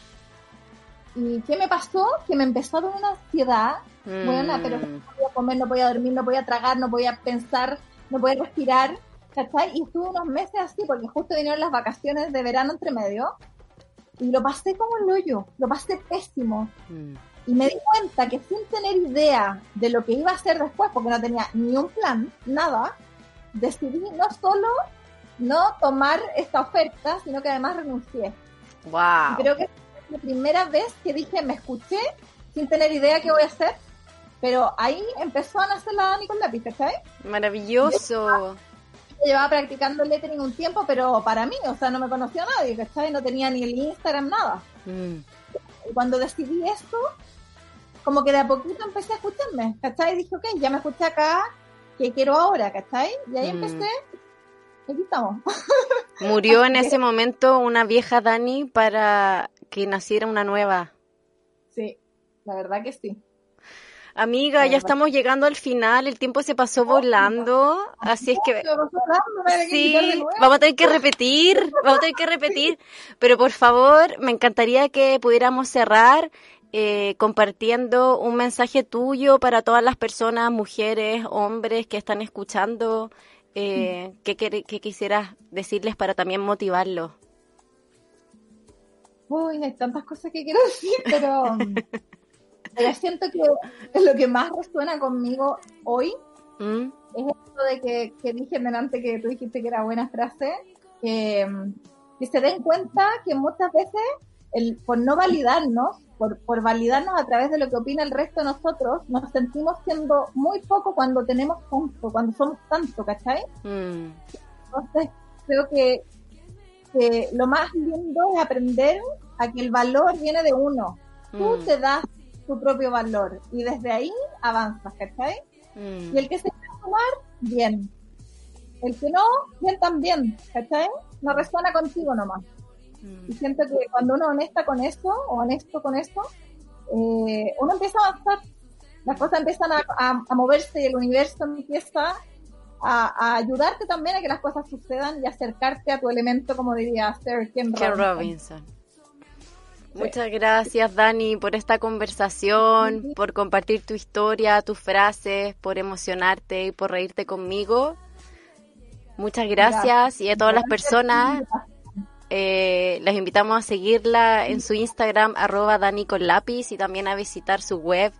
¿Y qué me pasó? Que me empezó a dar una ansiedad. Buena, pero Mm. no podía comer, no podía dormir, no podía tragar, no podía pensar, no podía respirar. ¿Cachai? Y estuve unos meses así, porque justo vinieron las vacaciones de verano entre medio. Y lo pasé como el hoyo, lo pasé pésimo. Mm. Y me di cuenta que sin tener idea de lo que iba a hacer después, porque no tenía ni un plan, nada, decidí no solo no tomar esta oferta, sino que además renuncié. Y Wow. creo que es la primera vez que dije, me escuché sin tener idea qué voy a hacer, pero ahí empezó a nacer la Dani con lápiz, ¿cachai? Maravilloso. Llevaba practicando lettering un tiempo, pero para mí, o sea, no me conocía nadie, ¿cachai? No tenía ni el Instagram, nada. Mm. Y cuando decidí esto, como que de a poquito empecé a escucharme, ¿cachai? Dije, ok, ya me escuché acá, ¿qué quiero ahora, ¿cachai? Y ahí Mm. empecé, aquí estamos. Murió en ese momento una vieja Dani para que naciera una nueva. Sí, la verdad que sí. Amiga, ya estamos llegando al final, el tiempo se pasó volando, así es que sí, vamos a tener que repetir, vamos a tener que repetir, pero por favor, me encantaría que pudiéramos cerrar eh, compartiendo un mensaje tuyo para todas las personas, mujeres, hombres que están escuchando, eh, ¿qué, quer- qué quisieras decirles para también motivarlos? Uy, hay tantas cosas que quiero decir, pero, pero siento que lo que más resuena conmigo hoy ¿Mm? es esto de que, que dije delante que tú dijiste que era buena frase, que, que se den cuenta que muchas veces el, por no validarnos, por, por validarnos a través de lo que opina el resto de nosotros, nos sentimos siendo muy poco cuando tenemos tanto, cuando somos tanto, ¿cachai? Mm. Entonces, creo que, que lo más lindo es aprender a que el valor viene de uno. Tú Mm. te das tu propio valor y desde ahí avanzas, ¿cachai? Mm. Y el que se quiera sumar, bien. El que no, bien también, ¿cachai? No resuena contigo nomás. Mm. Y siento que cuando uno honesta con eso, o honesto con eso, eh, uno empieza a avanzar. Las cosas empiezan a, a- a moverse y el universo empieza a, a ayudarte también a que las cosas sucedan y acercarte a tu elemento, como diría Sir Ken Robinson. Robinson. Muchas gracias, Dani, por esta conversación, por compartir tu historia, tus frases, por emocionarte y por reírte conmigo. Muchas gracias y a todas las personas eh, les invitamos a seguirla en su Instagram, arroba Dani con lápiz y también a visitar su web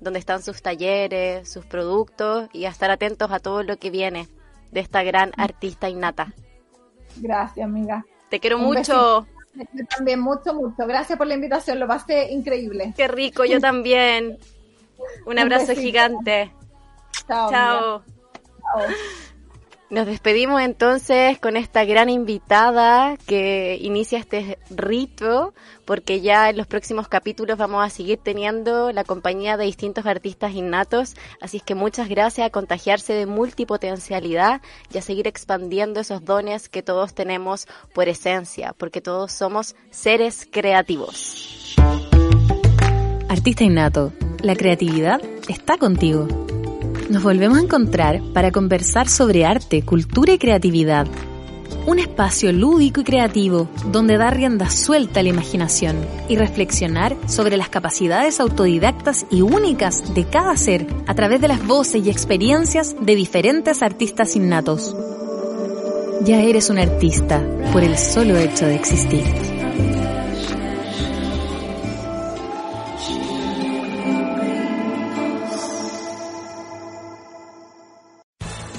donde están sus talleres, sus productos y a estar atentos a todo lo que viene de esta gran artista innata. Gracias, amiga. Te quiero Un mucho. Yo también, mucho, mucho. Gracias por la invitación, lo pasé increíble. Qué rico, yo también. Un abrazo gigante. Chao. Chao. Chao. Nos despedimos entonces con esta gran invitada que inicia este rito, porque ya en los próximos capítulos vamos a seguir teniendo la compañía de distintos artistas innatos. Así es que muchas gracias a contagiarse de multipotencialidad y a seguir expandiendo esos dones que todos tenemos por esencia, porque todos somos seres creativos. Artista innato, la creatividad está contigo. Nos volvemos a encontrar para conversar sobre arte, cultura y creatividad. Un espacio lúdico y creativo donde dar rienda suelta a la imaginación y reflexionar sobre las capacidades autodidactas y únicas de cada ser a través de las voces y experiencias de diferentes artistas innatos. Ya eres un artista por el solo hecho de existir.